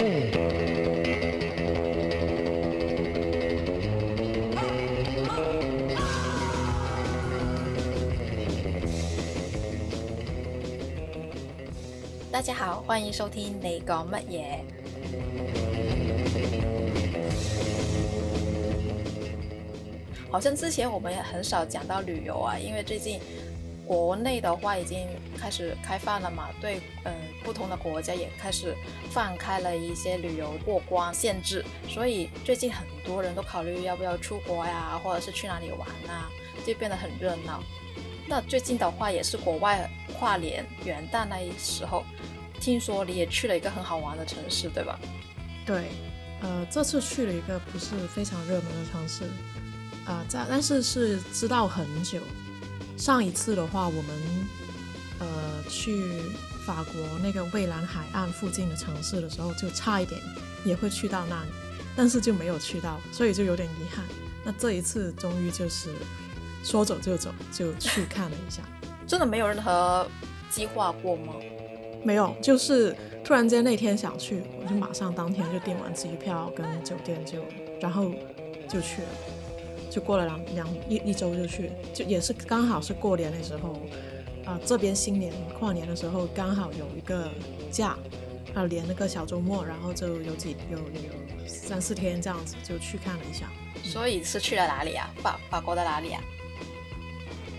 大家好，欢迎收听你讲乜嘢？好像之前我们也很少讲到旅游啊，因为最近国内的话已经开始开放了嘛，对，嗯，不同的国家也开始放开了一些旅游过关限制，所以最近很多人都考虑要不要出国呀，或者是去哪里玩啊，就变得很热闹。那最近的话也是国外跨年元旦那一时候，听说你也去了一个很好玩的城市，对吧？对，呃，这次去了一个不是非常热门的城市，啊，在但是是知道很久。上一次的话，我们呃去法国那个蔚蓝海岸附近的城市的时候，就差一点也会去到那里，但是就没有去到，所以就有点遗憾。那这一次终于就是说走就走，就去看了一下。真的没有任何计划过吗？没有，就是突然间那天想去，我就马上当天就订完机票跟酒店，就然后就去了。就过了两两一一周就去，就也是刚好是过年的时候，啊、这边新年跨年的时候刚好有一个假，啊连那个小周末，然后就有几有有三四天这样子就去看了一下所以是去了哪里啊？法法国的哪里啊？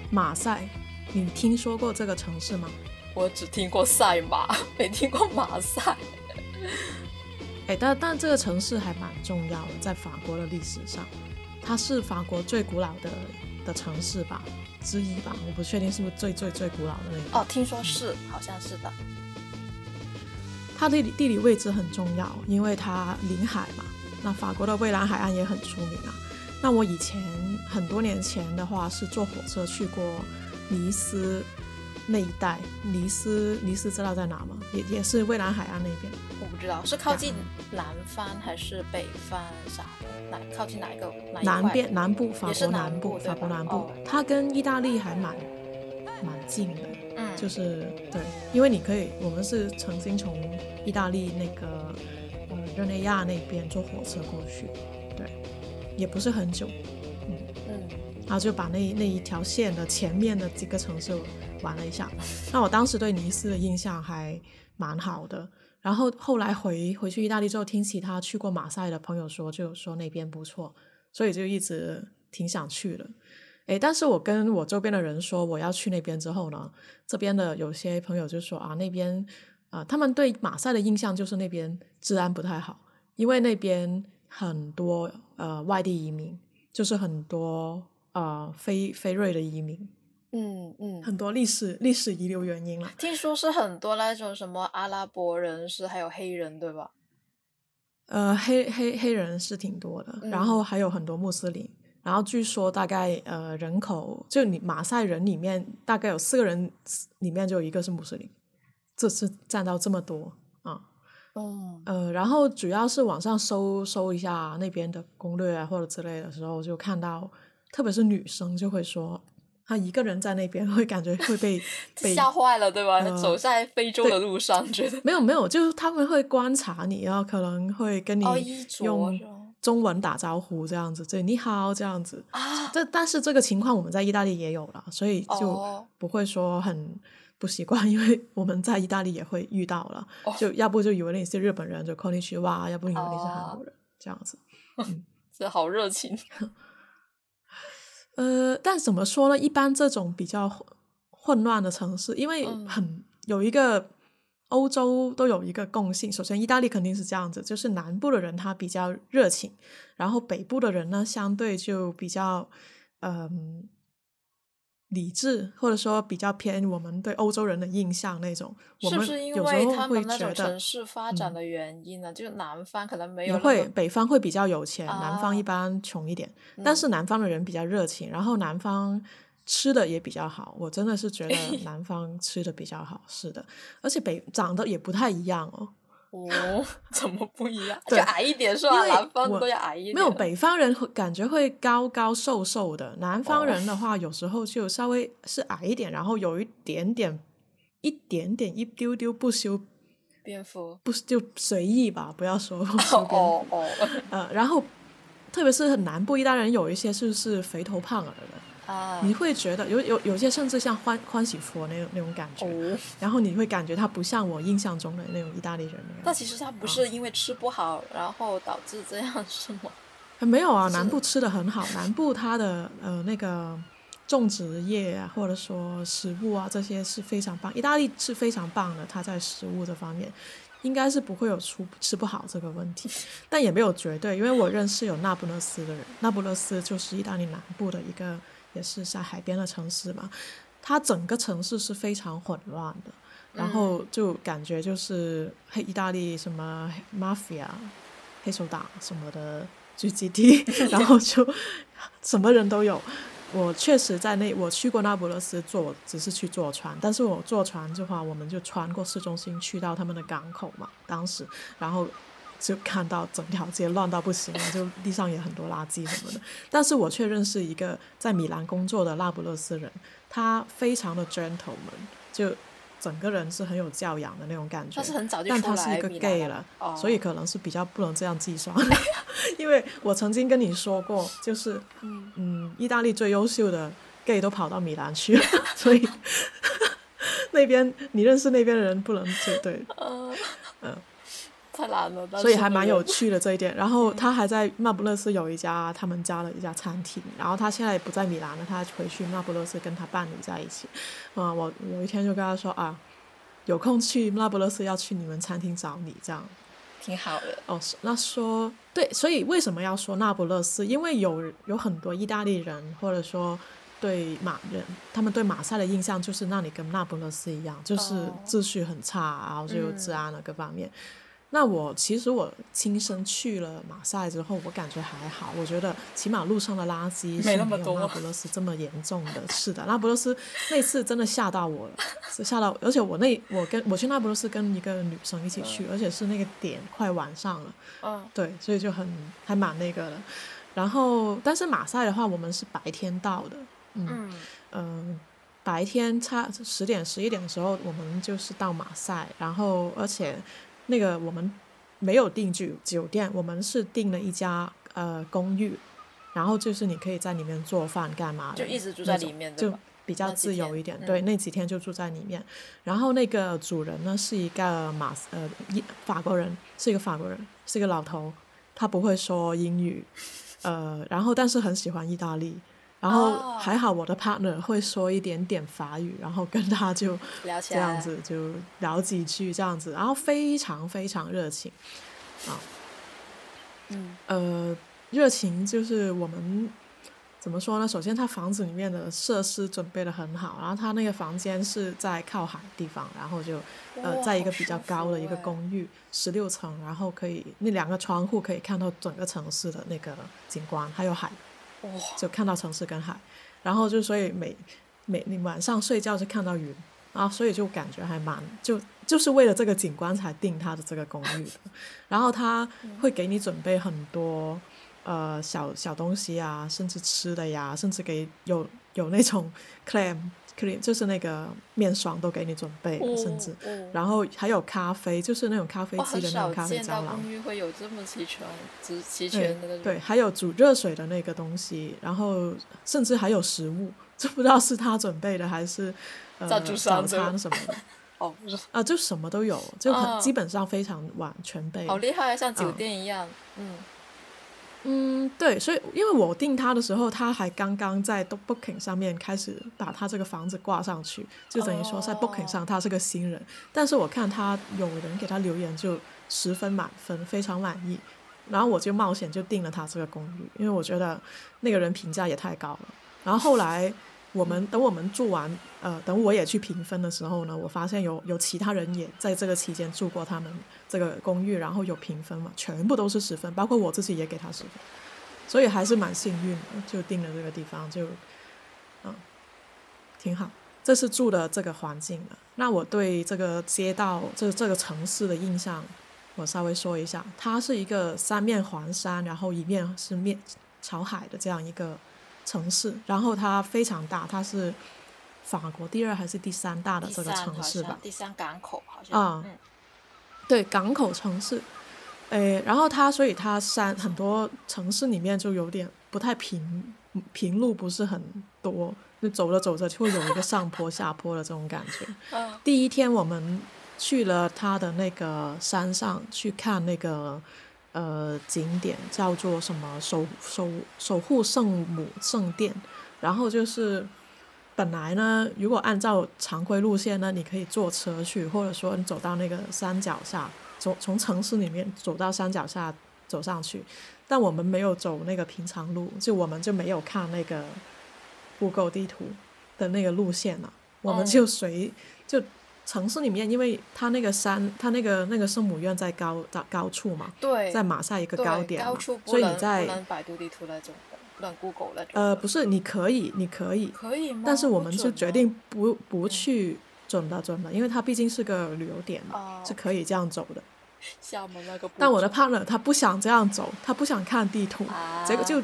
马赛。你听说过这个城市吗？我只听过赛马，没听过马赛。哎，但但这个城市还蛮重要的，在法国的历史上，它是法国最古老的的城市吧之一吧，我不确定是不是最最最古老的那个。哦，听说是，好像是的。它的地理位置很重要，因为它临海嘛。那法国的蔚蓝海岸也很出名啊。那我以前很多年前的话是坐火车去过尼斯那一带，尼斯尼斯知道在哪吗？也也是蔚蓝海岸那边。我不知道是靠近南方还是北方啥的，哪靠近哪一个哪一南边南部，法国南部，部法国南部，哦它跟意大利还蛮蛮近的。嗯，就是对，因为你可以，我们是曾经从意大利那个呃热内亚那边坐火车过去，对，也不是很久，嗯。嗯然后就把那那一条线的前面的几个城市玩了一下。那我当时对尼斯的印象还蛮好的，然后后来回回去意大利之后，听其他去过马赛的朋友说，就说那边不错，所以就一直挺想去的。诶，但是我跟我周边的人说我要去那边之后呢，这边的有些朋友就说啊，那边啊、他们对马赛的印象就是那边治安不太好，因为那边很多呃外地移民，就是很多呃非非瑞的移民，嗯嗯，很多历史历史遗留原因了。听说是很多那种什么阿拉伯人士，还有黑人，对吧？呃，黑黑黑人是挺多的，然嗯后还有很多穆斯林。然后据说大概呃人口就你马赛人里面大概有四个人里面就有一个是穆斯林，这次占到这么多啊。嗯呃，然后主要是网上搜搜一下那边的攻略啊或者之类的时候，就看到，特别是女生就会说，她一个人在那边会感觉会被 被吓坏了，对吧？呃走在非洲的路上，觉得没有没有，就是他们会观察你，然后可能会跟你用中文打招呼这样子，对，你好这样子。啊，这但是这个情况我们在意大利也有了，所以就哦不会说很不习惯，因为我们在意大利也会遇到了，哦就要不就以为你是日本人，就 call 你去哇要不以为你是韩哦国人、这样子。这好热情。呃，但怎么说呢？一般这种比较混混乱的城市，因为嗯很、有一个欧洲都有一个共性，首先意大利肯定是这样子，就是南部的人他比较热情，然后北部的人呢相对就比较嗯、理智，或者说比较偏我们对欧洲人的印象那种。我们是不是因有时候为他会觉得们那种城市发展嗯的原因呢？就是南方可能没有也会，北方会比较有钱，南方一啊般穷一点。但嗯是南方的人比较热情，然后南方吃的也比较好。我真的是觉得 南方吃的比较好，是的，而且北长得也不太一样哦。哦，怎么不一样？对就矮一点是吧？南方都要矮一点。没有北方人会感觉会高高瘦瘦的，南方人的话有时候就稍微是矮一点，然后有一点点、一点点、一丢丢不修蝙蝠不是就随意吧，不要说哦说蝙蝠。哦哦 呃，然后特别是南部意大利人有一些是是肥头胖耳的，啊你会觉得有有有些甚至像欢欢喜佛那种那种感觉，哦，然后你会感觉他不像我印象中的那种意大利人那样。但其实他不是因为吃不好，然后导致这样是吗？呃没有啊，南部吃的很好，南部它的呃那个种植业啊，或者说食物啊，这些是非常棒。意大利是非常棒的，它在食物这方面应该是不会有出吃不好这个问题，但也没有绝对，因为我认识有那不勒斯的人，那不勒斯就是意大利南部的一个，也是在海边的城市嘛，它整个城市是非常混乱的。然后就感觉就是黑意大利什么 mafia 黑手党什么的聚集地，然后就什么人都有。我确实在那我去过那不勒斯坐，只是去坐船，但是我坐船的话，我们就穿过市中心去到他们的港口嘛，当时，然后就看到整条街乱到不行了，就地上也很多垃圾什么的。但是我却认识一个在米兰工作的那不勒斯人，他非常的 gentleman，就整个人是很有教养的那种感觉。他是很早就出但他是一个 gay 了所以可能是比较不能这样计算。因为我曾经跟你说过，就是嗯意大利最优秀的 gay 都跑到米兰去了，所以 那边你认识那边的人不能就对，呃，太难了，所以还蛮有趣的这一点。然后他还在那不勒斯有一家他们家的一家餐厅，然后他现在也不在米兰了，他回去那不勒斯跟他伴侣在一起。啊、我有一天就跟他说啊，有空去那不勒斯要去你们餐厅找你这样。挺好的。哦，那说对，所以为什么要说那不勒斯？因为有有很多意大利人，或者说对马人，他们对马赛的印象就是那里跟那不勒斯一样，就是哦秩序很差，然后就治安的各方面。那我其实我亲身去了马赛之后，我感觉还好。我觉得起码路上的垃圾是没有那不勒斯这么严重的。是的，那不勒斯那次真的吓到我了，是吓到，而且我那我跟我去那不勒斯跟一个女生一起去，而且是那个点快晚上了。嗯对，所以就很还蛮那个的。然后，但是马赛的话，我们是白天到的，嗯嗯嗯、白天差十点十一点的时候，我们就是到马赛，然后而且那个我们没有订酒酒店，我们是订了一家呃公寓，然后就是你可以在里面做饭干嘛的，就一直住在里面就比较自由一点。嗯对，那几天就住在里面。然后那个主人呢是一个马呃法国人，是一个法国人，是一个老头，他不会说英语，呃，然后但是很喜欢意大利。然后哦。还好我的 partner 会说一点点法语，然后跟他就 这样子就聊几句这样子，然后非常非常热情，啊，嗯。呃，热情就是我们怎么说呢？首先，他房子里面的设施准备的很好，然后他那个房间是在靠海地方，然后就呃，在一个比较高的一个公寓，十六层，然后可以那两个窗户可以看到整个城市的那个景观，还有海，哇。就看到城市跟海，然后就所以每每你晚上睡觉就看到云，然后所以就感觉还蛮就就是为了这个景观才定他的这个公寓的，然后他会给你准备很多呃小小东西啊，甚至吃的呀，甚至给有有那种 clam cream 就是那个面霜都给你准备的，甚至。哦然后还有咖啡，就是那种咖啡机的那种咖啡胶囊，公寓会有这么齐全、齐齐对全的那种。对，还有煮热水的那个东西，然后甚至还有食物，这不知道是他准备的还是呃早餐什么的 哦，不是，啊，就什么都有，就很、嗯基本上非常完全备。好厉害，像酒嗯店一样。嗯，嗯，对，所以因为我订他的时候，他还刚刚在 Booking 上面开始把他这个房子挂上去，就等于说在 Booking 上他是个新人。但是我看他有人给他留言就十分满分，非常满意。然后我就冒险就订了他这个公寓，因为我觉得那个人评价也太高了。然后后来我们等我们住完，呃，等我也去评分的时候呢，我发现有有其他人也在这个期间住过他们这个公寓，然后有评分嘛，全部都是十分，包括我自己也给他十分，所以还是蛮幸运的，就定了这个地方，就嗯挺好。这是住的这个环境的。那我对这个街道，这这个城市的印象，我稍微说一下，它是一个三面环山，然后一面是面朝海的这样一个城市，然后它非常大，它是法国第二还是第三大的这个城市吧像？第三港口好像。啊嗯对，港口城市。诶，然后它，所以它山很多城市里面就有点不太平，平路不是很多，就走着走着就会有一个上坡 下坡的这种感觉。第一天我们去了它的那个山上去看那个呃景点，叫做什么？守守守护圣母圣殿，然后就是本来呢，如果按照常规路线呢，你可以坐车去，或者说你走到那个山脚下。从从城市里面走到山脚下走上去，但我们没有走那个平常路，就我们就没有看那个，Google 地图的那个路线了，我们就随就城市里面，因为它那个山，它那个那个圣母院在高高高处嘛，对，在马赛一个高点嘛，所以你在不能百度地图那种，不能 Google 那种。呃，不是，你可以，你可以，可以吗？但是我们就决定不不去准的准的，因为它毕竟是个旅游点嘛，是可以这样走的。厦门那个，但我的 partner 他不想这样走，他不想看地图，结果就，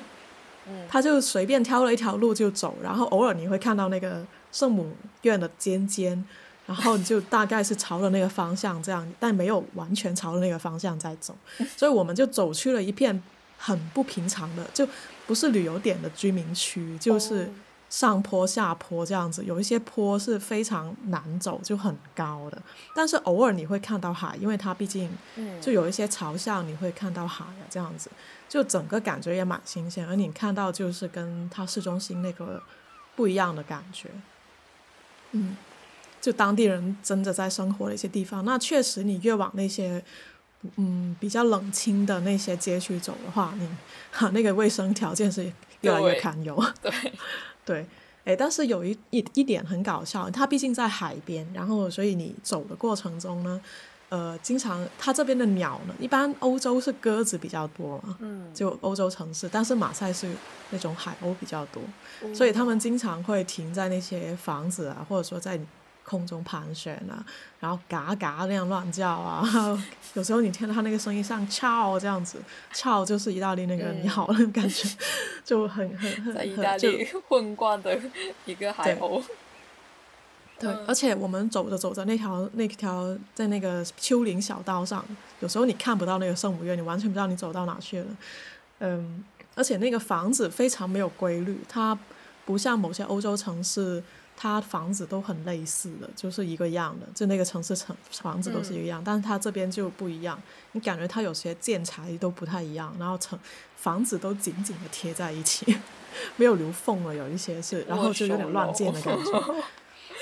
他就随便挑了一条路就走，然后偶尔你会看到那个圣母院的尖尖，然后你就大概是朝着那个方向这样，但没有完全朝着那个方向在走，所以我们就走去了一片很不平常的，就不是旅游点的居民区，就是。上坡下坡这样子，有一些坡是非常难走，就很高的。但是偶尔你会看到海，因为它毕竟就有一些朝向，你会看到海啊，这样子，就整个感觉也蛮新鲜。而你看到就是跟它市中心那个不一样的感觉，嗯，就当地人真的在生活的一些地方。那确实，你越往那些嗯比较冷清的那些街区走的话，你哈那个卫生条件是越来越堪忧。对。对，哎，但是有一一一点很搞笑，它毕竟在海边，然后所以你走的过程中呢，呃，经常它这边的鸟呢，一般欧洲是鸽子比较多嘛，嗯，就欧洲城市，但是马赛是那种海鸥比较多，所以他们经常会停在那些房子啊，或者说在。空中盘旋啊，然后嘎嘎那样乱叫啊，有时候你听到它那个声音像 “ciao” 这样子，“ciao” 就是意大利那个你好那种感觉，就很很很在意大利 混惯的一个海鸥。对，而且我们走着走着那条那条在那个丘陵小道上，有时候你看不到那个圣母院，你完全不知道你走到哪去了。嗯，而且那个房子非常没有规律，它不像某些欧洲城市。它房子都很类似的，就是一个样的，就那个城市城房子都是一个样，但是它这边就不一样，你感觉它有些建材都不太一样，然后城房子都紧紧的贴在一起，没有留缝了，有一些是，然后就有点乱建的感觉，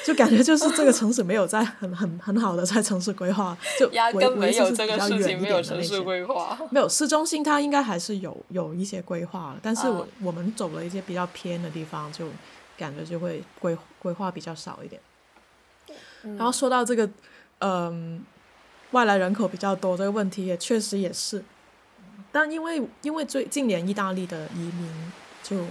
就感觉就是这个城市没有在很很很好的在城市规划，就压根没有这个事情，没有城市规划，没有市中心它应该还是有有一些规划，但是我我们走了一些比较偏的地方就。感觉就会规规划比较少一点，然后说到这个，嗯，外来人口比较多这个问题也确实也是，但因为因为最近年意大利的移民就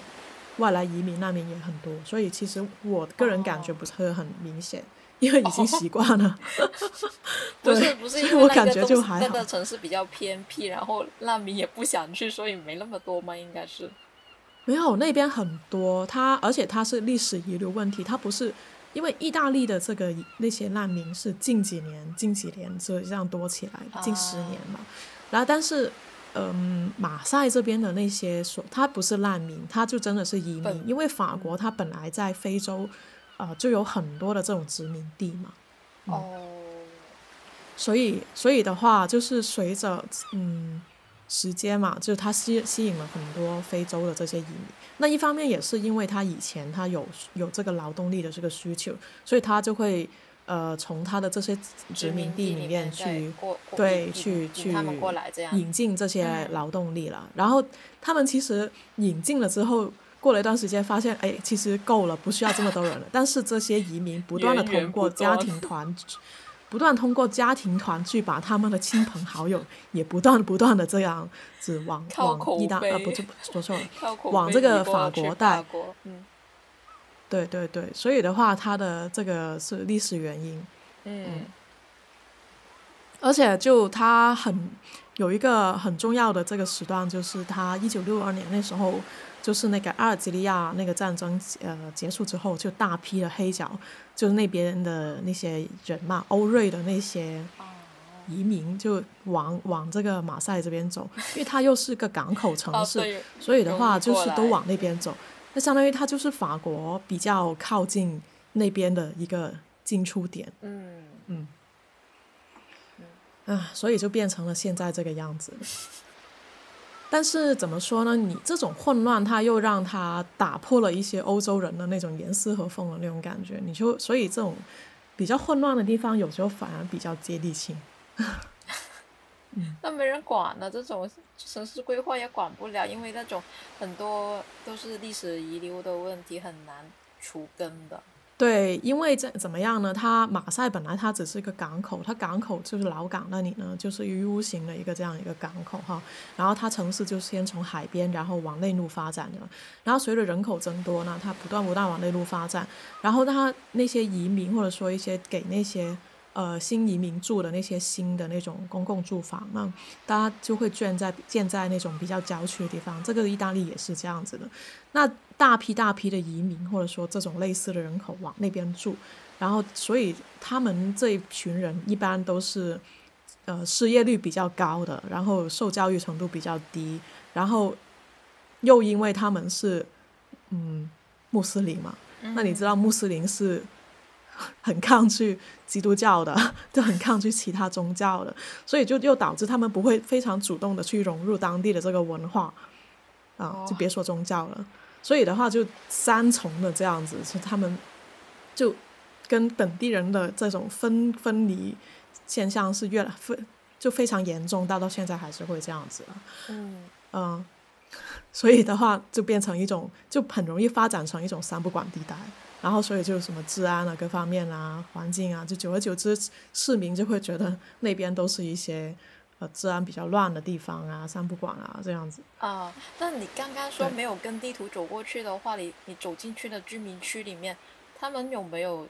外来移民难民也很多，所以其实我个人感觉不是很明显，因为已经习惯了。不是不是，因为我感觉就还好那个城市比较偏僻，然后难民也不想去，所以没那么多嘛？应该是。没有那边很多，它而且它是历史遗留问题，它不是因为意大利的这个那些难民是近几年近几年这样多起来，近十年嘛。然后但是，嗯，马赛这边的那些说他不是难民，他就真的是移民，因为法国它本来在非洲，呃，就有很多的这种殖民地嘛。哦。所以所以的话，就是随着嗯。时间嘛，就是它吸吸引了很多非洲的这些移民。那一方面也是因为他以前他有有这个劳动力的这个需求，所以他就会呃从他的这些殖民地里面去对去去引进这些劳动力了。然后他们其实引进了之后，过了一段时间发现，哎，其实够了，不需要这么多人了。但是这些移民不断的通过家庭团。不断通过家庭团聚，把他们的亲朋好友也不断不断的这样子往往意大呃不是说错了，往这个法国带。嗯，对对对，所以的话，他的这个是历史原因。嗯。而且就他很有一个很重要的这个时段，就是他一九六二年那时候。就是那个阿尔及利亚那个战争呃结束之后，就大批的黑脚，就是那边的那些人嘛，欧瑞的那些移民就往往这个马赛这边走，因为它又是个港口城市，所以的话就是都往那边走。那相当于它就是法国比较靠近那边的一个进出点。嗯嗯。啊，所以就变成了现在这个样子。但是怎么说呢？你这种混乱，它又让它打破了一些欧洲人的那种严丝合缝的那种感觉。你就所以这种比较混乱的地方，有时候反而比较接地气。那没人管呢，这种城市规划也管不了，因为那种很多都是历史遗留的问题，很难除根的。对，因为这怎么样呢？它马赛本来它只是一个港口，它港口就是老港那里呢，就是 U 型的一个这样一个港口哈。然后它城市就先从海边，然后往内陆发展的。然后随着人口增多呢，它不断不断往内陆发展。然后它那些移民或者说一些给那些呃新移民住的那些新的那种公共住房那，大家就会建在建在那种比较郊区的地方。这个意大利也是这样子的。那大批大批的移民，或者说这种类似的人口往那边住，然后所以他们这一群人一般都是，呃，失业率比较高的，然后受教育程度比较低，然后又因为他们是，嗯，穆斯林嘛，那你知道穆斯林是很抗拒基督教的，就很抗拒其他宗教的，所以就又导致他们不会非常主动的去融入当地的这个文化，啊，就别说宗教了。所以的话，就三重的这样子，是他们就跟本地人的这种分分离现象是越来非就非常严重，到到现在还是会这样子。嗯嗯，所以的话，就变成一种就很容易发展成一种三不管地带。然后，所以就什么治安啊、各方面啊、环境啊，就久而久之，市民就会觉得那边都是一些。呃，治安比较乱的地方啊，三不管啊，这样子。啊，那你刚刚说没有跟地图走过去的话，你你走进去的居民区里面，他们有没有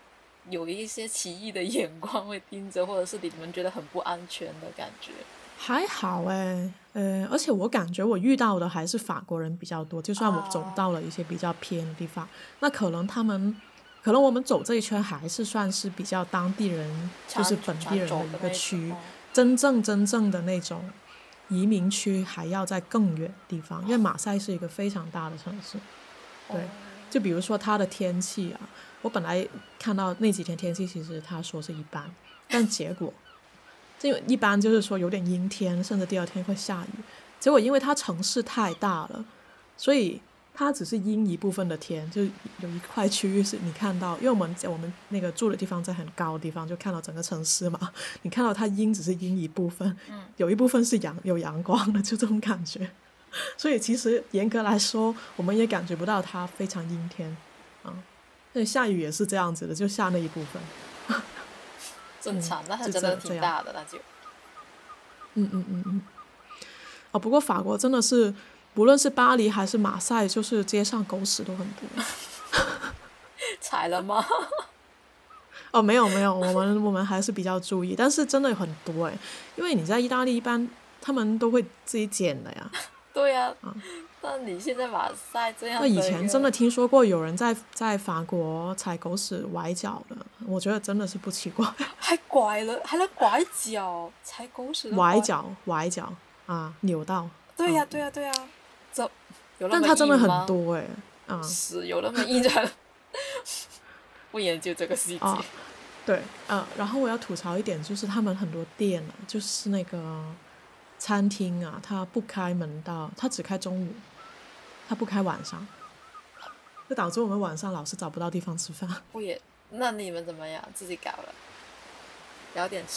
有一些奇异的眼光会盯着，或者是你们觉得很不安全的感觉？还好哎，呃，而且我感觉我遇到的还是法国人比较多，就算我走到了一些比较偏的地方，那可能他们，可能我们走这一圈还是算是比较当地人，就是本地人的一个区。真正真正的那种移民区还要在更远地方，因为马赛是一个非常大的城市。对，就比如说它的天气啊，我本来看到那几天天气其实他说是一般，但结果就一般就是说有点阴天，甚至第二天会下雨。结果因为它城市太大了，所以。它只是阴一部分的天，就有一块区域是你看到，因为我们在我们那个住的地方在很高的地方，就看到整个城市嘛。你看到它阴只是阴一部分，有一部分是阳有阳光的，就这种感觉。所以其实严格来说，我们也感觉不到它非常阴天啊。那下雨也是这样子的，就下那一部分。正常，那它真的挺大的，那就。嗯嗯嗯嗯。啊，不过法国真的是。无论是巴黎还是马赛，就是街上狗屎都很多。踩了吗？哦，没有没有，我们我们还是比较注意，但是真的很多哎，因为你在意大利一般他们都会自己捡的呀。对呀。啊。那你现在马赛这样？那以前真的听说过有人在在法国踩狗屎崴脚的，我觉得真的是不奇怪。还拐了，还能拐脚，踩狗屎。崴脚，崴脚啊，扭到。对呀，对呀，对呀。这，但它真的很多哎，啊，是有那么一人不研究这个细节。对，呃，然后我要吐槽一点，就是他们很多店啊，就是那个餐厅啊，它不开门到，它只开中午，它不开晚上，就导致我们晚上老是找不到地方吃饭。不也？那你们怎么样？自己搞了？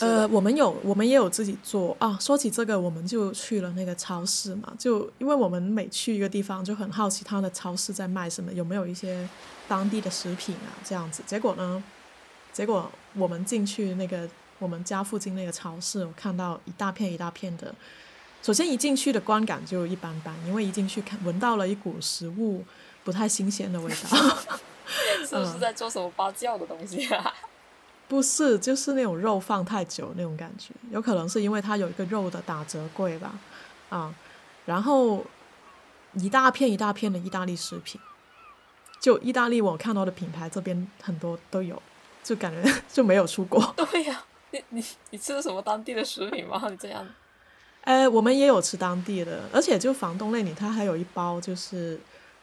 呃，我们有，我们也有自己做啊。说起这个，我们就去了那个超市嘛，就因为我们每去一个地方，就很好奇他的超市在卖什么，有没有一些当地的食品啊这样子。结果呢，结果我们进去那个我们家附近那个超市，我看到一大片一大片的。首先一进去的观感就一般般，因为一进去看闻到了一股食物不太新鲜的味道，是不是在做什么发酵的东西啊？不是，就是那种肉放太久那种感觉，有可能是因为它有一个肉的打折柜吧，啊，然后一大片一大片的意大利食品，就意大利我看到的品牌这边很多都有，就感觉 就没有出国。对呀，你你你吃的什么当地的食品吗？你这样？呃，我们也有吃当地的，而且就房东那里，他还有一包就是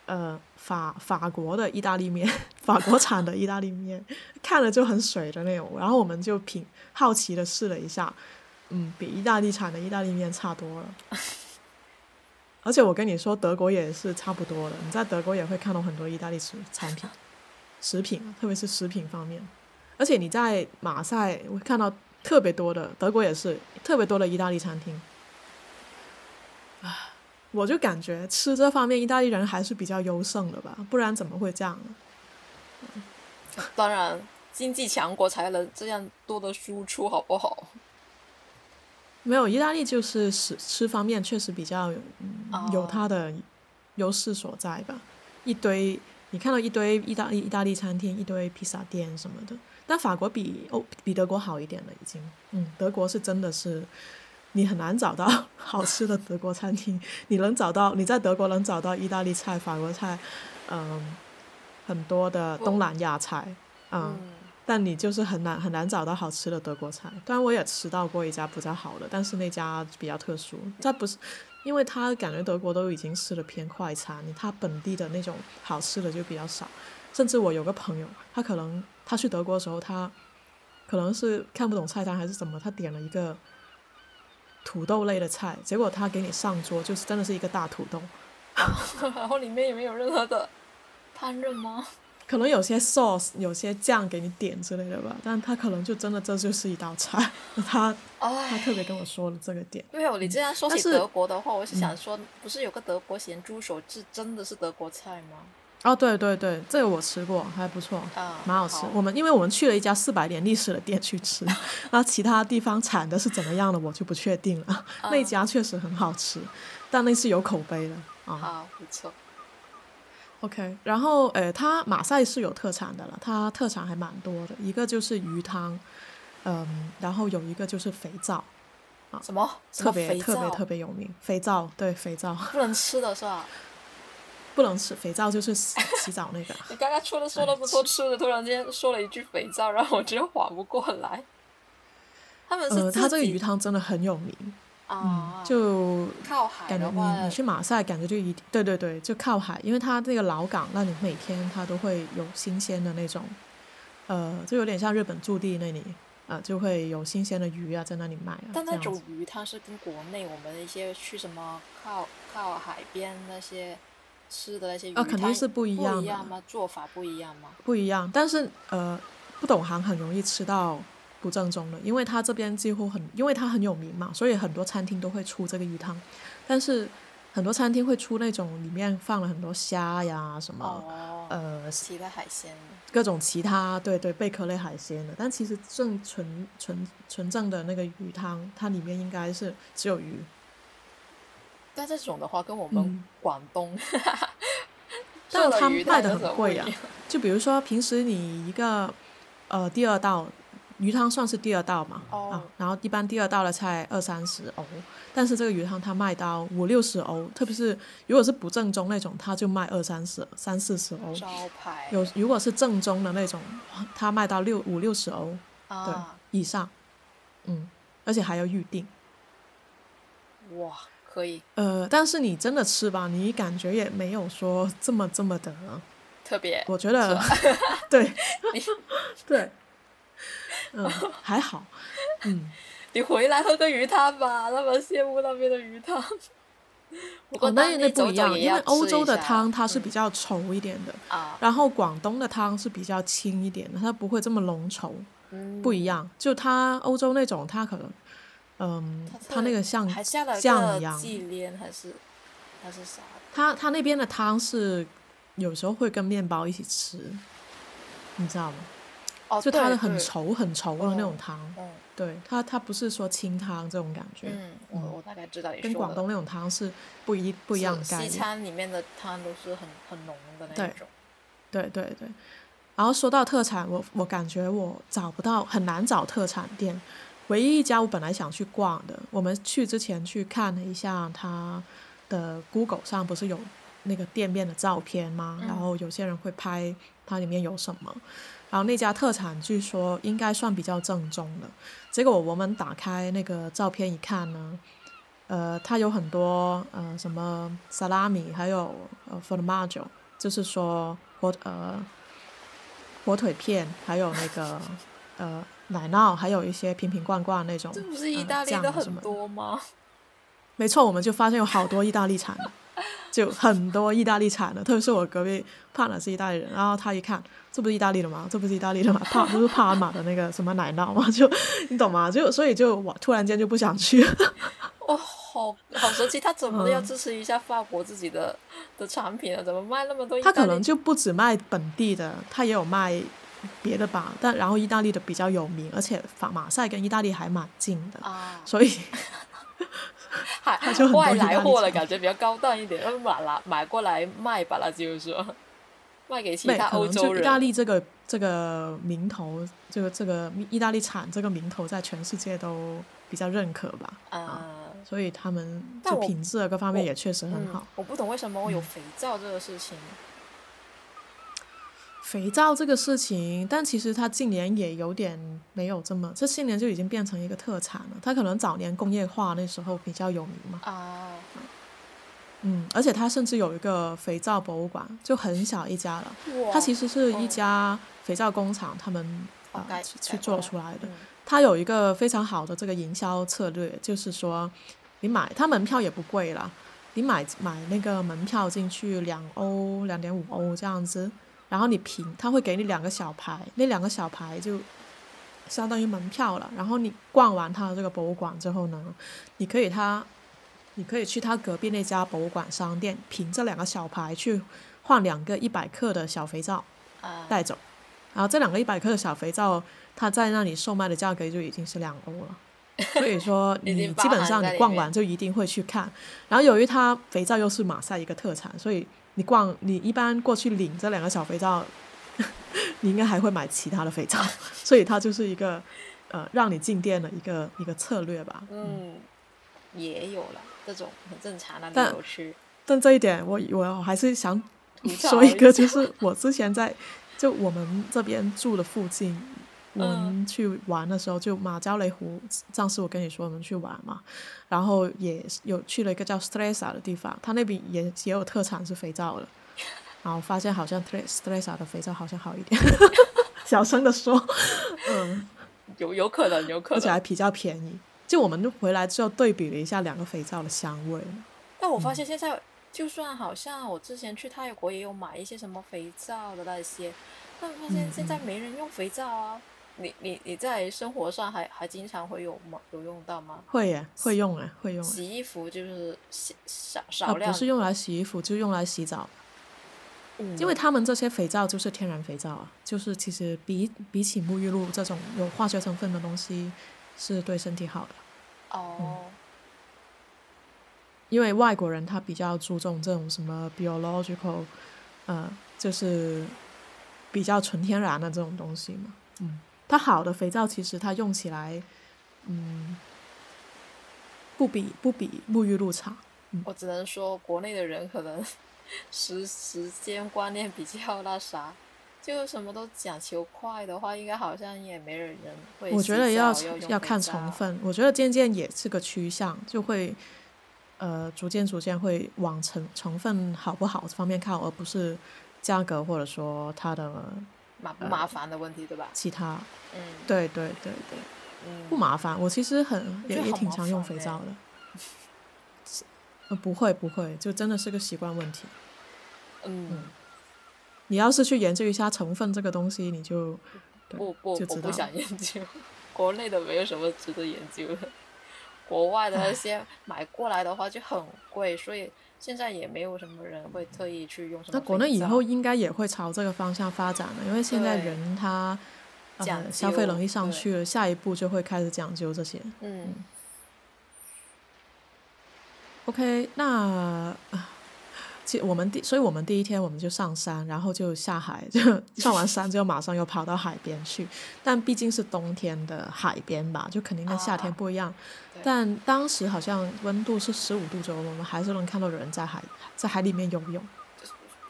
呃法法国的意大利面，法国产的意大利面，看了就很水的那种。然后我们就品好奇的试了一下，嗯，比意大利产的意大利面差多了。而且我跟你说，德国也是差不多的。你在德国也会看到很多意大利食产品、食品，特别是食品方面。而且你在马赛会看到特别多的，德国也是特别多的意大利餐厅。啊，我就感觉吃这方面，意大利人还是比较优胜的吧，不然怎么会这样呢？当然，经济强国才能这样多的输出，好不好？没有，意大利就是吃吃方面确实比较嗯有它的优势所在吧。一堆你看到一堆意大利意大利餐厅，一堆披萨店什么的。但法国比欧比德国好一点了，已经。嗯，德国是真的是你很难找到 好吃的德国餐厅。你能找到你在德国能找到意大利菜、法国菜，嗯，很多的东南亚菜，嗯。但你就是很难很难找到好吃的德国菜。当然我也吃到过一家比较好的，但是那家比较特殊。它不是，因为他感觉德国都已经吃的偏快餐，他本地的那种好吃的就比较少。甚至我有个朋友，他可能他去德国的时候，他可能是看不懂菜单还是怎么，他点了一个土豆类的菜，结果他给你上桌就是真的是一个大土豆，然后里面也没有任何的烹饪吗？可能有些 sauce 有些酱给你点之类的吧，但他可能就真的这就是一道菜。他他特别跟我说了这个点。没有，你这样说起德国的话，我是想说，不是有个德国咸猪手是真的是德国菜吗？哦，对对对，这个我吃过，还不错，蛮好吃。我们因为我们去了一家四百年历史的店去吃，那其他地方产的是怎么样的，我就不确定了。那家确实很好吃，但那是有口碑的啊。好，不错。OK，然后呃，它马赛是有特产的了，它特产还蛮多的，一个就是鱼汤，嗯，然后有一个就是肥皂，啊，什么？特别特别特别有名，肥皂，对，肥皂。不能吃的是吧？不能吃肥皂，就是洗 洗澡那个。你刚刚说的说的不错吃的，突然间说了一句肥皂，让我直接缓不过来。他们是他这个鱼汤真的很有名。啊，就靠海感觉你你去马赛感觉就一对对对，就靠海，因为它这个老港，那你每天它都会有新鲜的那种，呃，就有点像日本驻地那里，啊，就会有新鲜的鱼啊在那里卖。但那种鱼它是跟国内我们一些去什么靠靠海边那些吃的那些鱼，啊，肯定是不一样一样吗？做法不一样吗？不一样，但是呃，不懂行很容易吃到。不正宗的，因为它这边几乎很，因为它很有名嘛，所以很多餐厅都会出这个鱼汤。但是很多餐厅会出那种里面放了很多虾呀什么，呃，其他海鲜，各种其他对对贝壳类海鲜的。但其实正纯纯纯正的那个鱼汤，它里面应该是只有鱼。但这种的话，跟我们广东，但是它卖的很贵啊。就比如说平时你一个呃第二道。鱼汤算是第二道嘛，啊，然后一般第二道的菜二三十欧，但是这个鱼汤它卖到五六十欧，特别是如果是不正宗那种，它就卖二三十、三四十欧。招牌。有如果是正宗的那种，它卖到六五六十欧，对以上，嗯，而且还要预定。哇，可以。呃，但是你真的吃吧，你感觉也没有说这么这么的特别。我觉得，对，对。嗯，还好。嗯，你回来喝个鱼汤吧，那么羡慕那边的鱼汤。哦，那那不一样，因为欧洲的汤它是比较稠一点的，然后广东的汤是比较轻一点的，它不会这么浓稠。嗯，不一样。就它欧洲那种，它可能，嗯，它那个像酱一样。忌廉还是还是啥？它它那边的汤是有时候会跟面包一起吃，你知道吗？就它的很稠很稠的那种汤，对它它不是说清汤这种感觉。嗯，我我大概知道。跟广东那种汤是不一不一样的概念。西餐里面的汤都是很很浓的那种。对对对。然后说到特产，我我感觉我找不到，很难找特产店。唯一一家我本来想去逛的，我们去之前去看了一下它的 Google 上不是有那个店面的照片吗？然后有些人会拍它里面有什么。然后那家特产据说应该算比较正宗的。结果我们打开那个照片一看呢，呃，它有很多呃什么萨拉米，还有呃 formaggio，就是说火呃火腿片，还有那个呃奶酪，还有一些瓶瓶罐罐那种。这不是意大利的很多吗？没错，我们就发现有好多意大利产的。就很多意大利产的，特别是我隔壁帕娜是意大利人，然后他一看，这不是意大利的吗？这不是意大利的吗？帕不是帕尔马的那个什么奶酪吗？就你懂吗？就所以就我突然间就不想去。哦，好好神奇，他怎么要支持一下法国自己的的产品啊？怎么卖那么多？他可能就不止卖本地的，他也有卖别的吧。但然后意大利的比较有名，而且法马赛跟意大利还蛮近的，所以。还 外来货了感觉比较高档一点，买来买过来卖吧，那就是说 卖给其他欧洲人。意大利这个这个名头，这个这个意大利产这个名头，在全世界都比较认可吧？啊，所以他们就品质各方面也确实很好。我不懂为什么有肥皂这个事情。肥皂这个事情，但其实它近年也有点没有这么，这些年就已经变成一个特产了。它可能早年工业化那时候比较有名嘛。啊。嗯，而且它甚至有一个肥皂博物馆，就很小一家了。它其实是一家肥皂工厂，他们啊去做出来的。它有一个非常好的这个营销策略，就是说，你买它门票也不贵了，你买买那个门票进去两欧两点五欧这样子。然后你凭他会给你两个小牌，那两个小牌就相当于门票了。然后你逛完他的这个博物馆之后呢，你可以他，你可以去他隔壁那家博物馆商店，凭这两个小牌去换两个一百克的小肥皂带走。然后这两个一百克的小肥皂，他在那里售卖的价格就已经是两欧了。所以说你基本上你逛完就一定会去看。然后由于它肥皂又是马赛一个特产，所以。你逛，你一般过去领这两个小肥皂，你应该还会买其他的肥皂，所以它就是一个呃让你进店的一个一个策略吧。嗯，也有了这种很正常的旅游区。但这一点我我还是想说一个，就是我之前在就我们这边住的附近。我们去玩的时候，就马焦雷湖，上次我跟你说我们去玩嘛，然后也有去了一个叫 Stresa 的地方，它那边也也有特产是肥皂的，然后发现好像 Stresa 的肥皂好像好一点，小声的说，嗯，有有可能有可能，而且还比较便宜。就我们回来之后对比了一下两个肥皂的香味，但我发现现在就算好像我之前去泰国也有买一些什么肥皂的那些，但发现现在没人用肥皂啊。你你你在生活上还还经常会有吗？有用到吗？会耶，会用哎，会用。洗衣服就是洗少少量。不是用来洗衣服，就用来洗澡。因为他们这些肥皂就是天然肥皂啊，就是其实比比起沐浴露这种有化学成分的东西，是对身体好的。哦。因为外国人他比较注重这种什么 biological，呃，就是比较纯天然的这种东西嘛，嗯。它好的肥皂其实它用起来，嗯，不比不比沐浴露差。我只能说国内的人可能 时时间观念比较那啥，就什么都讲求快的话，应该好像也没人会。我觉得要要看成分，我觉得渐渐也是个趋向，就会呃逐渐逐渐会往成成分好不好这方面靠，而不是价格或者说它的。麻不麻烦的问题，对吧？其他，嗯，对对对对，嗯，不麻烦。我其实很也也挺常用肥皂的，呃，不会不会，就真的是个习惯问题。嗯，你要是去研究一下成分这个东西，你就不不我不想研究，国内的没有什么值得研究的，国外的那些买过来的话就很贵，所以。现在也没有什么人会特意去用什么。那国内以后应该也会朝这个方向发展了，因为现在人他呃消费能力上去了，下一步就会开始讲究这些。嗯。OK，那。其我们第，所以我们第一天我们就上山，然后就下海，就 上完山之后马上又跑到海边去。但毕竟是冬天的海边吧，就肯定跟夏天不一样。但当时好像温度是十五度左右，我们还是能看到有人在海在海里面游泳。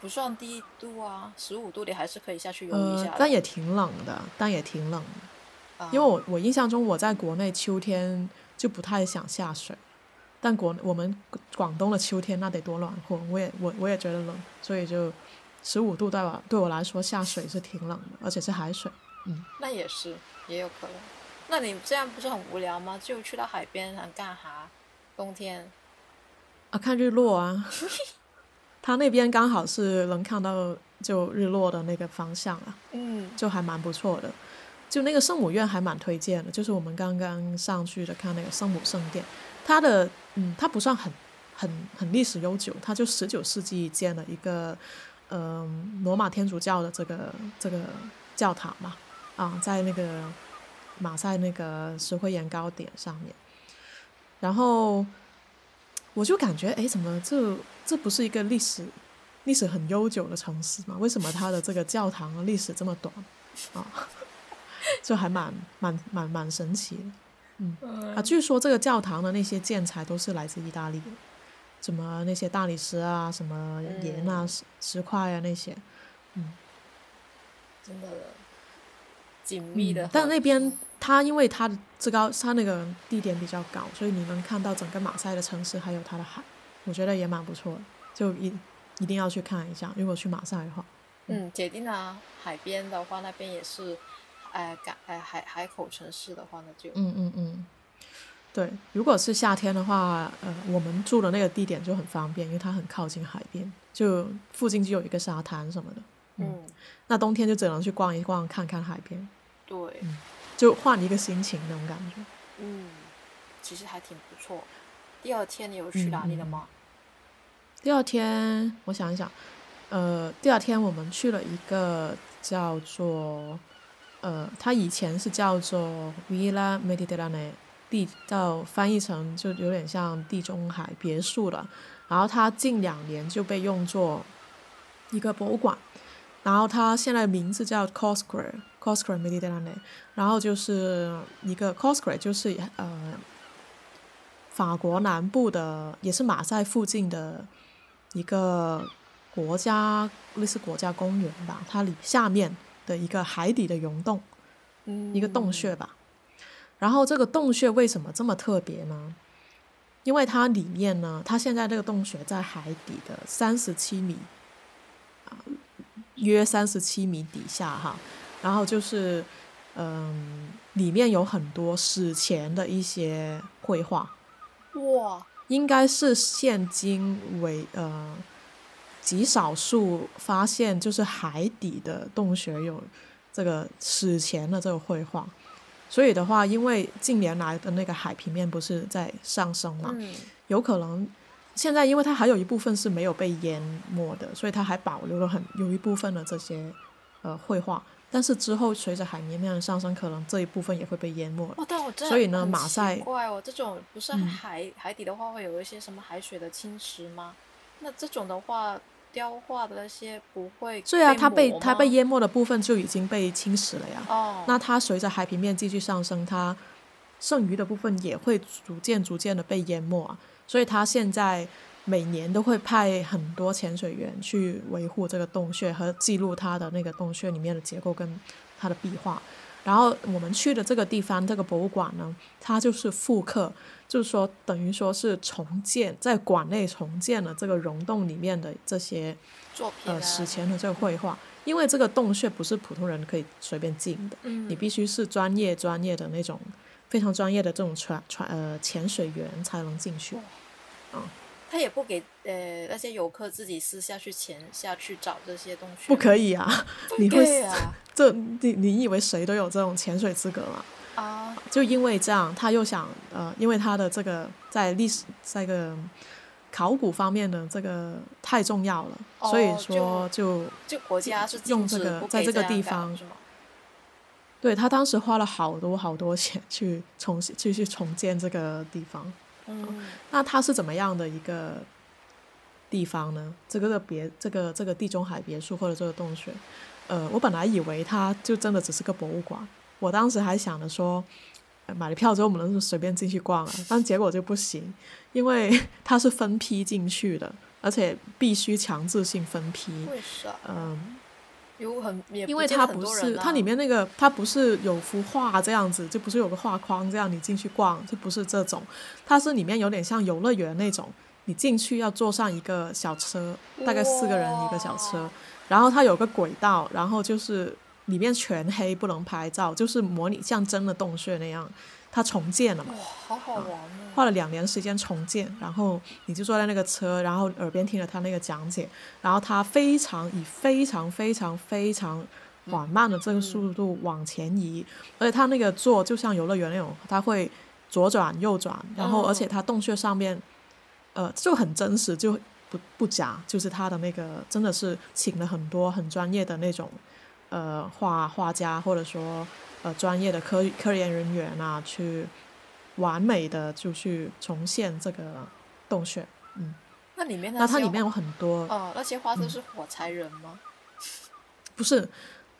不算低度啊，十五度你还是可以下去游一下呃，但也挺冷的，但也挺冷的。啊因为我我印象中我在国内秋天就不太想下水，但国我们广东的秋天那得多暖和，我也我我也觉得冷，所以就十五度对我对我来说下水是挺冷的，而且是海水。嗯那也是，也有可能。那你这样不是很无聊吗？就去到海边想干哈？冬天啊，看日落啊，他那边刚好是能看到就日落的那个方向啊，嗯就还蛮不错的。就那个圣母院还蛮推荐的，就是我们刚刚上去的看那个圣母圣殿，它的嗯，它不算很很很历史悠久，它就十九世纪建了一个呃罗马天主教的这个这个教堂嘛，啊，在那个马赛那个石灰岩高点上面，然后我就感觉，哎，怎么这这不是一个历史历史很悠久的城市吗？为什么它的这个教堂历史这么短啊？就还蛮蛮蛮蛮神奇的。嗯啊，据说这个教堂的那些建材都是来自意大利的，什么那些大理石啊，什么盐啊、石石块啊那些。嗯真的紧密的、嗯但那边它因为它的这高，它那个地点比较高，所以你能看到整个马赛的城市还有它的海，我觉得也蛮不错的，就一一定要去看一下。如果去马赛的话，嗯，铁定啊，海边的话那边也是，哎港哎海海口城市的话呢就嗯嗯嗯，对，如果是夏天的话，呃，我们住的那个地点就很方便，因为它很靠近海边，就附近就有一个沙滩什么的。嗯那冬天就只能去逛一逛，看看海边，对就换一个心情那种感觉。嗯，其实还挺不错。第二天你有去哪里了吗？第二天，我想一想，呃，第二天我们去了一个叫做，呃，它以前是叫做 Villa Mediterrane，地到翻译成就有点像地中海别墅了。然后它近两年就被用作一个博物馆，然后它现在名字叫 Coscre，Coscre Mediterrane 然后就是一个 Coscre 就是呃法国南部的，也是马赛附近的一个国家类似国家公园吧，它里下面的一个海底的溶洞，嗯，一个洞穴吧。然后这个洞穴为什么这么特别呢？因为它里面呢，它现在这个洞穴在海底的三十七米，啊，约三十七米底下哈。然后就是，嗯，里面有很多史前的一些绘画，哇，应该是现今为呃极少数发现，就是海底的洞穴有这个史前的这个绘画。所以的话，因为近年来的那个海平面不是在上升嘛，嗯有可能现在因为它还有一部分是没有被淹没的，所以它还保留了很有一部分的这些呃绘画。但是之后随着海平面的上升，可能这一部分也会被淹没了。哇，但我真的所以呢马赛怪哦，这种不是嗯海、海底的话会有一些什么海水的侵蚀吗？那这种的话，雕化的那些不会对啊，它被它被淹没的部分就已经被侵蚀了呀。哦，那它随着海平面继续上升，它剩余的部分也会逐渐逐渐的被淹没啊。所以它现在每年都会派很多潜水员去维护这个洞穴和记录它的那个洞穴里面的结构跟它的壁画。然后我们去的这个地方，这个博物馆呢，它就是复刻，就是说等于说是重建，在馆内重建了这个溶洞里面的这些作品啊，呃史前的这个绘画，因为这个洞穴不是普通人可以随便进的，嗯，你必须是专业专业的那种非常专业的这种船船呃潜水员才能进去。嗯。他也不给呃那些游客自己私下去潜下去找这些洞穴，不可以啊！你会死啊 这你你以为谁都有这种潜水资格吗？啊，就因为这样，他又想呃，因为他的这个在历史这个考古方面的这个太重要了，哦所以说就就国家是用这个在这个地方？对他当时花了好多好多钱去重新继续重建这个地方。嗯那它是怎么样的一个地方呢？这个别这个这个地中海别墅或者这个洞穴，呃，我本来以为它就真的只是个博物馆，我当时还想着说，呃买了票之后我们能随便进去逛啊，但结果就不行，因为 它是分批进去的，而且必须强制性分批。为啥？嗯，有很也因为它不是它里面那个它不是有幅画这样子，就不是有个画框这样你进去逛，就不是这种，它是里面有点像游乐园那种，你进去要坐上一个小车，大概四个人一个小车哇，然后它有个轨道，然后就是里面全黑不能拍照，就是模拟像真的洞穴那样，它重建了嘛哇，，好好玩哦！花了两年时间重建，然后你就坐在那个车，然后耳边听着他那个讲解，然后他非常以非常非常非常缓慢的这个速度往前移，而且他那个座就像游乐园那种，他会左转右转，然后哦而且他洞穴上面，呃，就很真实，就不不假，就是他的那个真的是请了很多很专业的那种，呃，画画家或者说呃专业的科科研人员啊去。完美的就去重现这个洞穴。嗯那里面那它里面有很多，哦，那些花都是火柴人吗？不是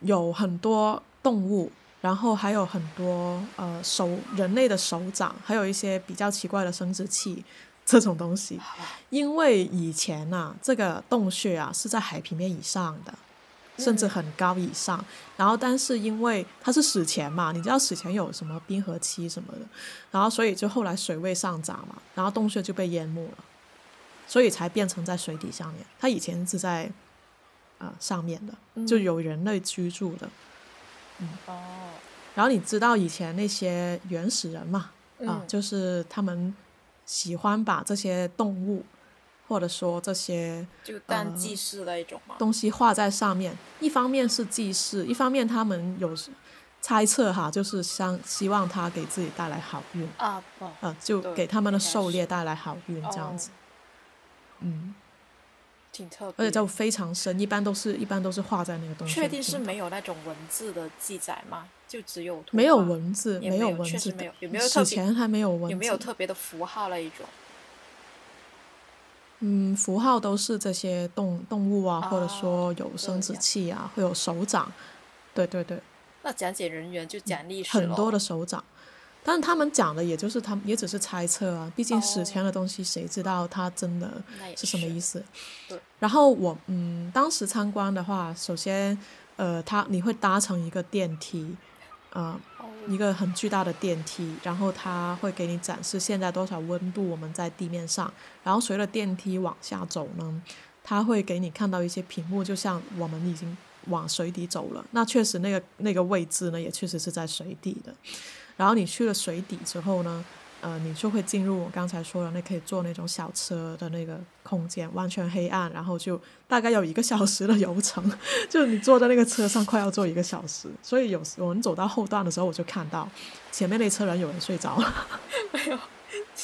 有很多动物，然后还有很多呃手人类的手掌，还有一些比较奇怪的生殖器这种东西。因为以前呐、这个洞穴啊是在海平面以上的。甚至很高以上，然后但是因为它是史前嘛，你知道史前有什么冰河期什么的，然后所以就后来水位上涨嘛，然后洞穴就被淹没了，所以才变成在水底下面。它以前是在呃上面的，就有人类居住的。嗯哦，然后你知道以前那些原始人嘛，啊，嗯就是他们喜欢把这些动物或者说这些就当祭祀的一种嘛。东西画在上面，一方面是祭祀，一方面他们有猜测哈，就是想希望他给自己带来好运，啊，就给他们的狩猎带来好运这样哦子。嗯，挺特别。而且就非常深，一般都是一般都是画在那个东西。确定是没有那种文字的记载吗？就只有图没有文字，没有有文字，确实没有有没有特别史前还没有文字，有没有特别的符号那一种？嗯，符号都是这些动动物啊，或者说有生殖器啊，会有手掌，对对对，那讲解人员就讲历史很多的手掌。但是他们讲的也就是他们也只是猜测啊，毕竟史前哦的东西谁知道它真的是什么意思？然后我嗯，当时参观的话，首先呃，它你会搭乘一个电梯，呃，哦一个很巨大的电梯，然后它会给你展示现在多少温度，我们在地面上，然后随着电梯往下走呢，它会给你看到一些屏幕，就像我们已经往水底走了。那确实那个那个位置呢，也确实是在水底的。然后你去了水底之后呢，呃，你就会进入我刚才说的那可以坐那种小车的那个空间，完全黑暗，然后就大概有一个小时的游程，就是你坐在那个车上快要坐一个小时，所以有时我们走到后段的时候，我就看到前面那车人有人睡着了，没有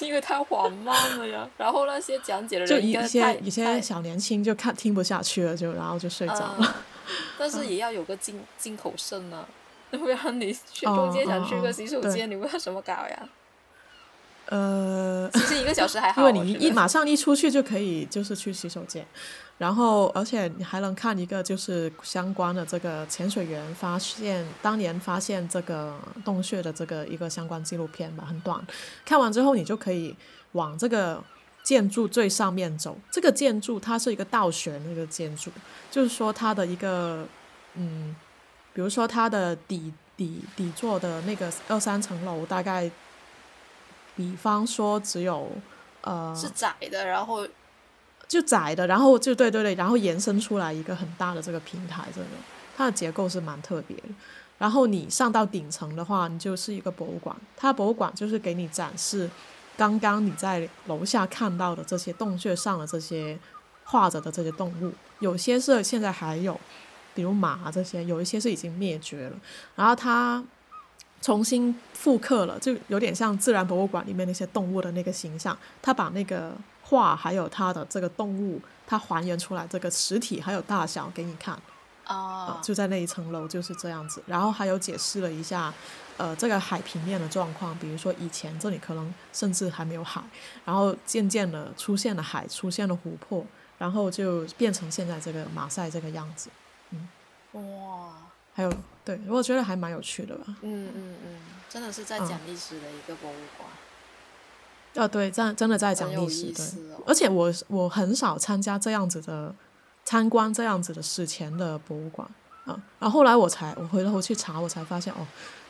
因为太缓慢了呀。然后那些讲解的人就一些一些小年轻就看听不下去了，就然后就睡着了。嗯但是 也要有个进进口证呢，不然你去中间想去个洗手对间，你为了什么搞呀？呃，其实一个小时还好，因为你一马上一出去就可以就是去洗手间，然后而且你还能看一个就是相关的这个潜水员发现当年发现这个洞穴的这个一个相关纪录片吧，很短。看完之后你就可以往这个建筑最上面走。这个建筑它是一个倒悬的一个建筑，就是说它的一个嗯，比如说它的底底底座的那个二三层楼大概。比方说只有呃是窄的，然后就窄的，然后就对对对，然后延伸出来一个很大的这个平台，这个它的结构是蛮特别的。然后你上到顶层的话，你就是一个博物馆，它博物馆就是给你展示刚刚你在楼下看到的这些洞穴上的这些画着的这些动物，有些是现在还有，比如马这些，有一些是已经灭绝了。然后它重新复刻了，就有点像自然博物馆里面那些动物的那个形象，它把那个画还有它的这个动物，它还原出来这个实体还有大小给你看。呃啊，就在那一层楼就是这样子。然后还有解释了一下，呃，这个海平面的状况，比如说以前这里可能甚至还没有海，然后渐渐的出现了海，出现了湖泊，然后就变成现在这个马赛这个样子。哇，还有，对我觉得还蛮有趣的吧。嗯嗯嗯，真的是在嗯讲历史的一个博物馆。啊，对，真真的在讲历史，对。哦。而且我我很少参加这样子的参观这样子的史前的博物馆啊。然后后来我才我回头去查，我才发现哦，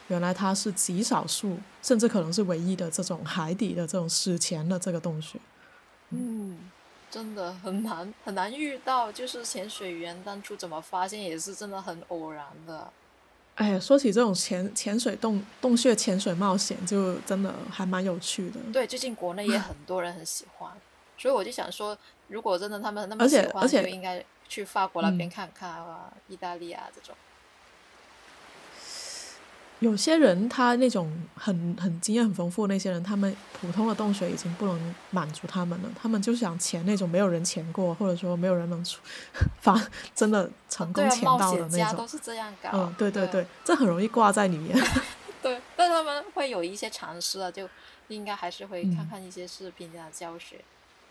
原来它是极少数，甚至可能是唯一的这种海底的这种史前的这个洞穴。嗯，真的很难很难遇到，就是潜水员当初怎么发现也是真的很偶然的。哎呀，说起这种潜潜水洞洞穴潜水冒险，就真的还蛮有趣的。对，最近国内也很多人很喜欢，所以我就想说，如果真的他们那么喜欢，且而且就应该去法国那边嗯看看啊，意大利啊这种。有些人他那种很很经验很丰富的那些人，他们普通的洞穴已经不能满足他们了，他们就想潜那种没有人潜过，或者说没有人能出发真的成功潜到的那种都。是这样搞。嗯，对对对对，这很容易挂在里面。对，但他们会有一些尝试啊，就应该还是会看嗯看一些视频这样教学。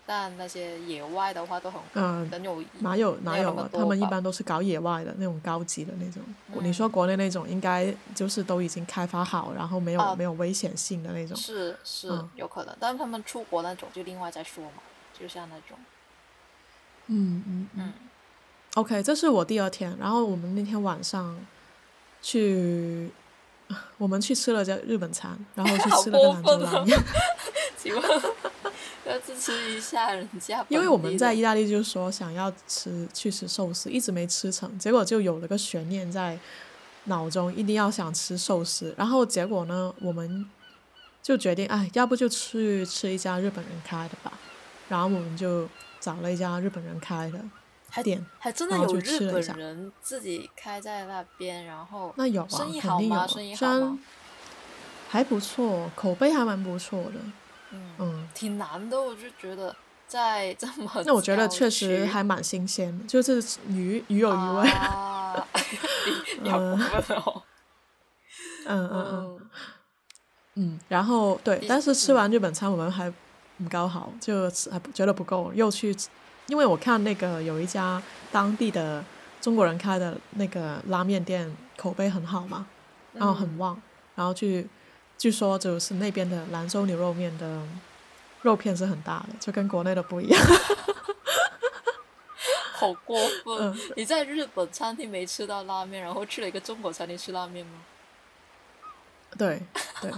但那些野外的话都很嗯，很有哪有哪有？他们一般都是搞野外的那种高级的那种。你嗯说国内那种，应该就是都已经开发好，然后没有、啊没有危险性的那种。是是、嗯有可能，但是他们出国那种就另外再说嘛，就像那种嗯嗯嗯。嗯 OK，这是我第二天，然后我们那天晚上去，我们去吃了家日本餐，然后去吃了个兰州拉面，请问要支持一下人家，因为我们在意大利就说想要吃去吃寿司，一直没吃成，结果就有了个悬念在脑中，一定要想吃寿司，然后结果呢，我们就决定，哎，要不就去吃一家日本人开的吧，然后我们就找了一家日本人开的还点，还真的有日本人自己开在那边，然后那有啊，生意肯定有啊，好吗？生意虽然好吗？还不错，口碑还蛮不错的。嗯，嗯，挺难的，我就觉得在这么那我觉得确实还蛮新鲜的，就是鱼鱼有鱼味。啊，你你好过分哦。嗯嗯嗯嗯，嗯，然后对，但是吃嗯完日本餐我们还不高好，就吃还不觉得不够，又去吃，因为我看那个有一家当地的中国人开的那个拉面店，口碑很好嘛，然后很嗯旺，然后据据说就是那边的兰州牛肉面的肉片是很大的，就跟国内的不一样。好过分！嗯你在日本餐厅没吃到拉面，然后去了一个中国餐厅吃拉面吗？对对，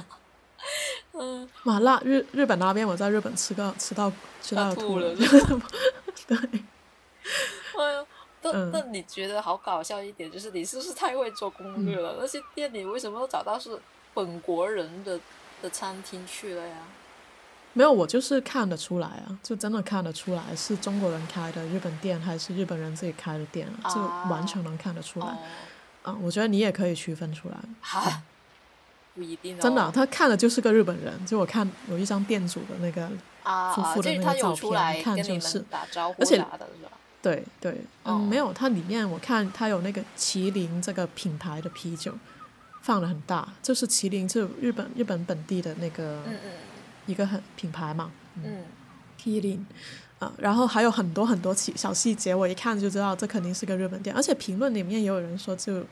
嗯，麻辣日日本拉面，我在日本吃个吃到吃到吐了 对，哎呀，但、嗯但你觉得好搞笑一点，就是你是不是太会做攻略嗯了？那些店里为什么都找到是本国人的的餐厅去了呀？没有，我就是看得出来啊，就真的看得出来是中国人开的日本店还是日本人自己开的店啊，就完全能看得出来。哦，啊，我觉得你也可以区分出来，哈，不一定哦。真的啊、他看的就是个日本人。就我看有一张店主的那个，夫妇的那个照片出来看就是们打招呼而且？对对，嗯，哦。没有，它里面我看它有那个麒麟这个品牌的啤酒，放的很大，就是麒麟，就日本日本本地的那个嗯嗯一个很品牌嘛，嗯，Killing，啊，然后还有很多很多细小细节，我一看就知道这肯定是个日本店，而且评论里面也有人说就，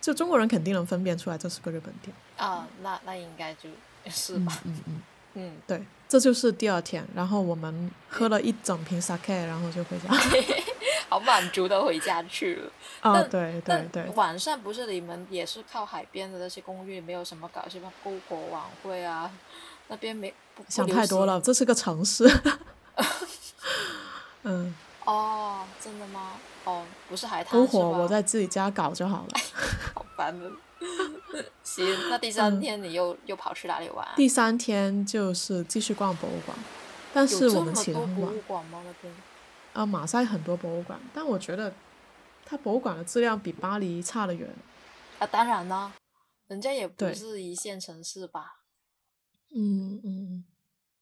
就中国人肯定能分辨出来这是个日本店。啊，那那应该就是嗯吧，嗯嗯，嗯，对，这就是第二天，然后我们喝了一整瓶 sake，然后就回家。好满足的回家去了。啊，但对对对，晚上不是你们也是靠海边的那些公寓，没有什么搞什么篝火晚会啊？那边没不不想太多了，这是个城市。嗯，哦，真的吗？哦，不是海滩篝火我在自己家搞就好了。好烦的。行，那第三天你又、又跑去哪里玩第三天就是继续逛博物馆，但是我们起得很晚博物。馆吗？那边？啊，马赛很多博物馆，但我觉得它博物馆的质量比巴黎差得远。啊，当然啦，人家也不是一线城市吧？嗯嗯，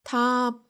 它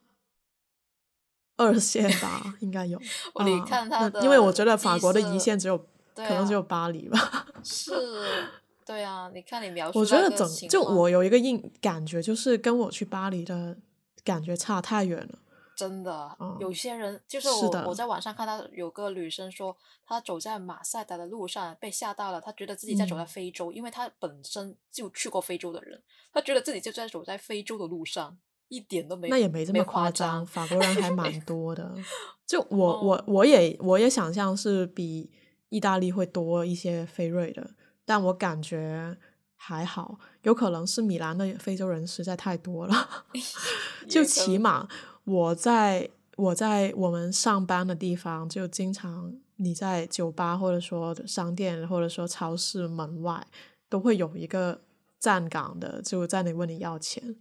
二线吧，应该有。哦你啊看它的那因为我觉得法国的一线只有，对可能只有啊巴黎吧。是，对啊，你看你描述我觉得那个整就我有一个印感觉，就是跟我去巴黎的感觉差太远了。真的，嗯有些人就是我我在网上看到有个女生说，她走在马赛达的路上被吓到了，她觉得自己在走在嗯非洲，因为她本身就去过非洲的人，她觉得自己就在走在非洲的路上。一点都没，那也没这么夸张，法国人还蛮多的。就我哦我我也我也想象是比意大利会多一些非瑞的，但我感觉还好，有可能是米兰的非洲人实在太多了，就起码我在我在我们上班的地方，就经常你在酒吧或者说商店或者说超市门外都会有一个站岗的，就在那问你要钱，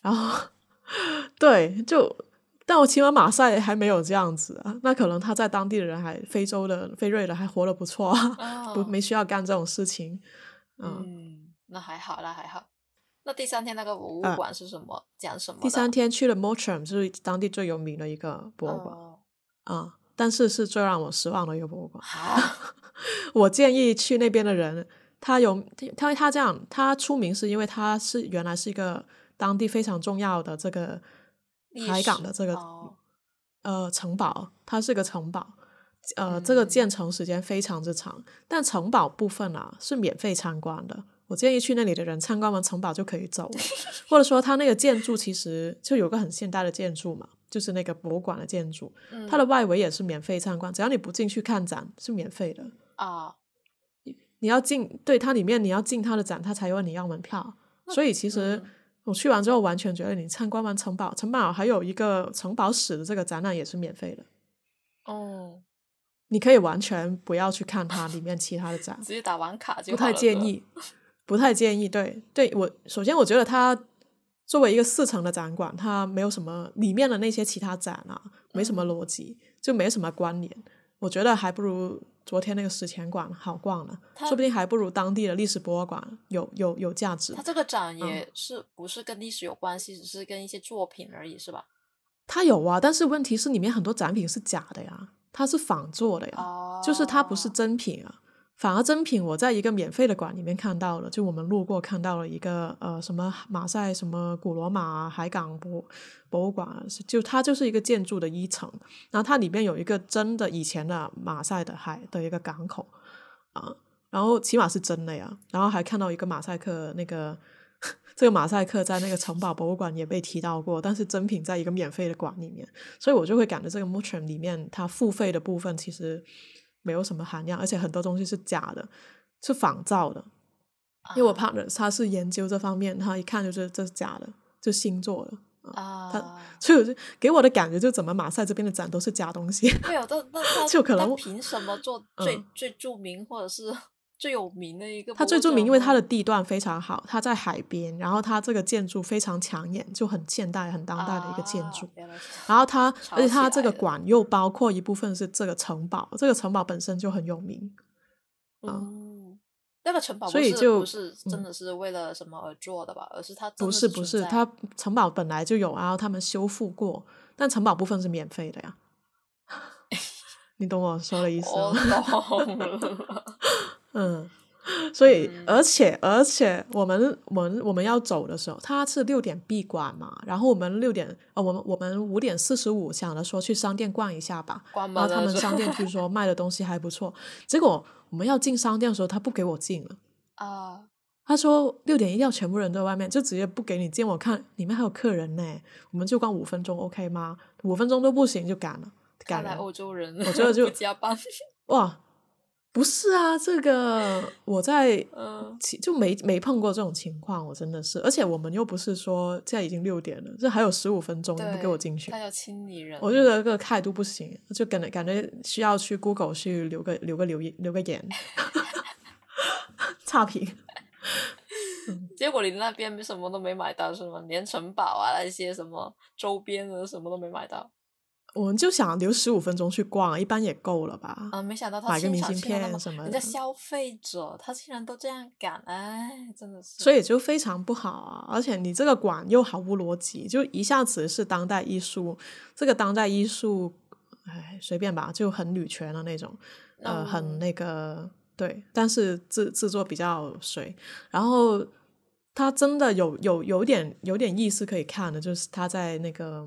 然后 对就。但我起码马赛还没有这样子啊，那可能他在当地的人还非洲的非瑞的还活得不错啊，不哦没需要干这种事情，嗯。嗯，那还好，那还好。那第三天那个博物呃馆是什么？讲什么？第三天去了 Mottram，就是当地最有名的一个博物馆哦，啊、但是是最让我失望的一个博物馆。好，我建议去那边的人，他有他他这样，他出名是因为他是原来是一个当地非常重要的这个历海港的这个、哦呃城堡，它是个城堡。呃，这个嗯建成时间非常之长，但城堡部分啊是免费参观的。我建议去那里的人参观完城堡就可以走了，或者说它那个建筑其实就有个很现代的建筑嘛，就是那个博物馆的建筑，嗯它的外围也是免费参观，只要你不进去看展是免费的。啊，你要进，对它里面你要进它的展，它才问你要门票。所以其实嗯我去完之后，完全觉得你参观完城堡，城堡还有一个城堡史的这个展览也是免费的，哦，你可以完全不要去看它里面其他的展，直接打完卡就不太建议，不太建议。对，对我首先我觉得它作为一个四层的展馆，它没有什么里面的那些其他展啊，没什么嗯逻辑，就没什么关联。我觉得还不如昨天那个史前馆好逛了，说不定还不如当地的历史博物馆有有有价值它。这个展嗯也是不是跟历史有关系，只是跟一些作品而已，是吧？它有啊，但是问题是里面很多展品是假的呀，它是仿做的呀，哦，就是它不是真品啊。反而真品，我在一个免费的馆里面看到了，就我们路过看到了一个呃什么马赛什么古罗马海港博博物馆，就它就是一个建筑的一层，然后它里面有一个真的以前的马赛的海的一个港口啊，然后起码是真的呀，然后还看到一个马赛克那个 这个马赛克在那个城堡博物馆也被提到过，但是真品在一个免费的馆里面，所以我就会感觉这个 m u t r a m 里面它付费的部分其实没有什么含量，而且很多东西是假的，是仿造的。因为我啊 partner 他是研究这方面，他一看就是这是假的，就新做的。啊，他 所以我就给我的感觉，就怎么马赛这边的展都是假东西。对啊，那那他 就可能凭什么做最、嗯最著名或者是最有名的一个？它最著名，因为它的地段非常好，它在海边，然后它这个建筑非常抢眼，就很现代、很当代的一个建筑。然后它，而且它这个馆又包括一部分是这个城堡，这个城堡本身就很有名。嗯，那个城堡所以就不是真嗯的是为了什么而做的吧？而是它真不是不是，它城堡本来就有，然后他们修复过，但城堡部分是免费的呀。你懂我说的意思我吗？懂了。嗯，所以嗯而且而且我们我们我们要走的时候，他是六点闭馆嘛，然后我们六点呃我们我们五点四十五想着说去商店逛一下吧，关然后他们商店据说卖的东西还不错，结果我们要进商店的时候，他不给我进了。啊，他说六点一定要全部人都在外面，就直接不给你进。我看里面还有客人呢，我们就逛五分钟，OK 吗？五分钟都不行就赶了，赶来欧洲人我觉得就加班。哇，不是啊，这个我在嗯就没没碰过这种情况，我真的是，而且我们又不是说现在已经六点了，这还有十五分钟，你不给我进去他，要清理人。我觉得这个态度不行，就感觉感觉需要去 Google 去留个留个留言留个言 差评。结果你那边什么都没买到是吗？连城堡啊那些什么周边的什么都没买到。我们就想留十五分钟去逛，一般也够了吧？啊，没想到他买个明信片什么的人家消费者他竟然都这样敢，哎，真的是。所以就非常不好啊！而且你这个馆又毫无逻辑，就一下子是当代艺术，这个当代艺术，哎，随便吧，就很女权的那种，呃，很嗯那个对，但是制制作比较水，然后他真的有有有点有点意思可以看的，就是他在那个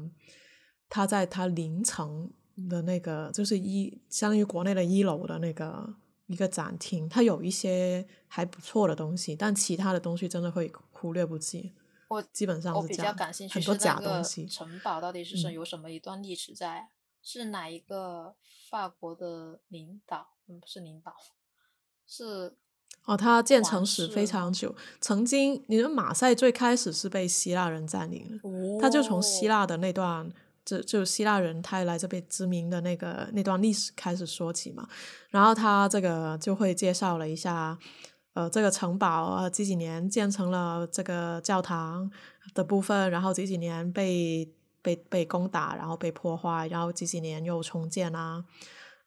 它在他凌层的那个，就是一相当于国内的一楼的那个一个展厅，它有一些还不错的东西，但其他的东西真的会忽略不计。我基本上我比较感兴趣很多假东西。城堡到底是有什么一段历史在啊？是哪一个法国的领导？嗯，不是领导，是哦，它建皇成史非常久，曾经你的马赛最开始是被希腊人占领的，哦他就从希腊的那段，就就希腊人他来这边殖民的那个那段历史开始说起嘛。然后他这个就会介绍了一下，呃，这个城堡呃几几年建成了这个教堂的部分，然后几几年被被被攻打，然后被破坏，然后几几年又重建啊，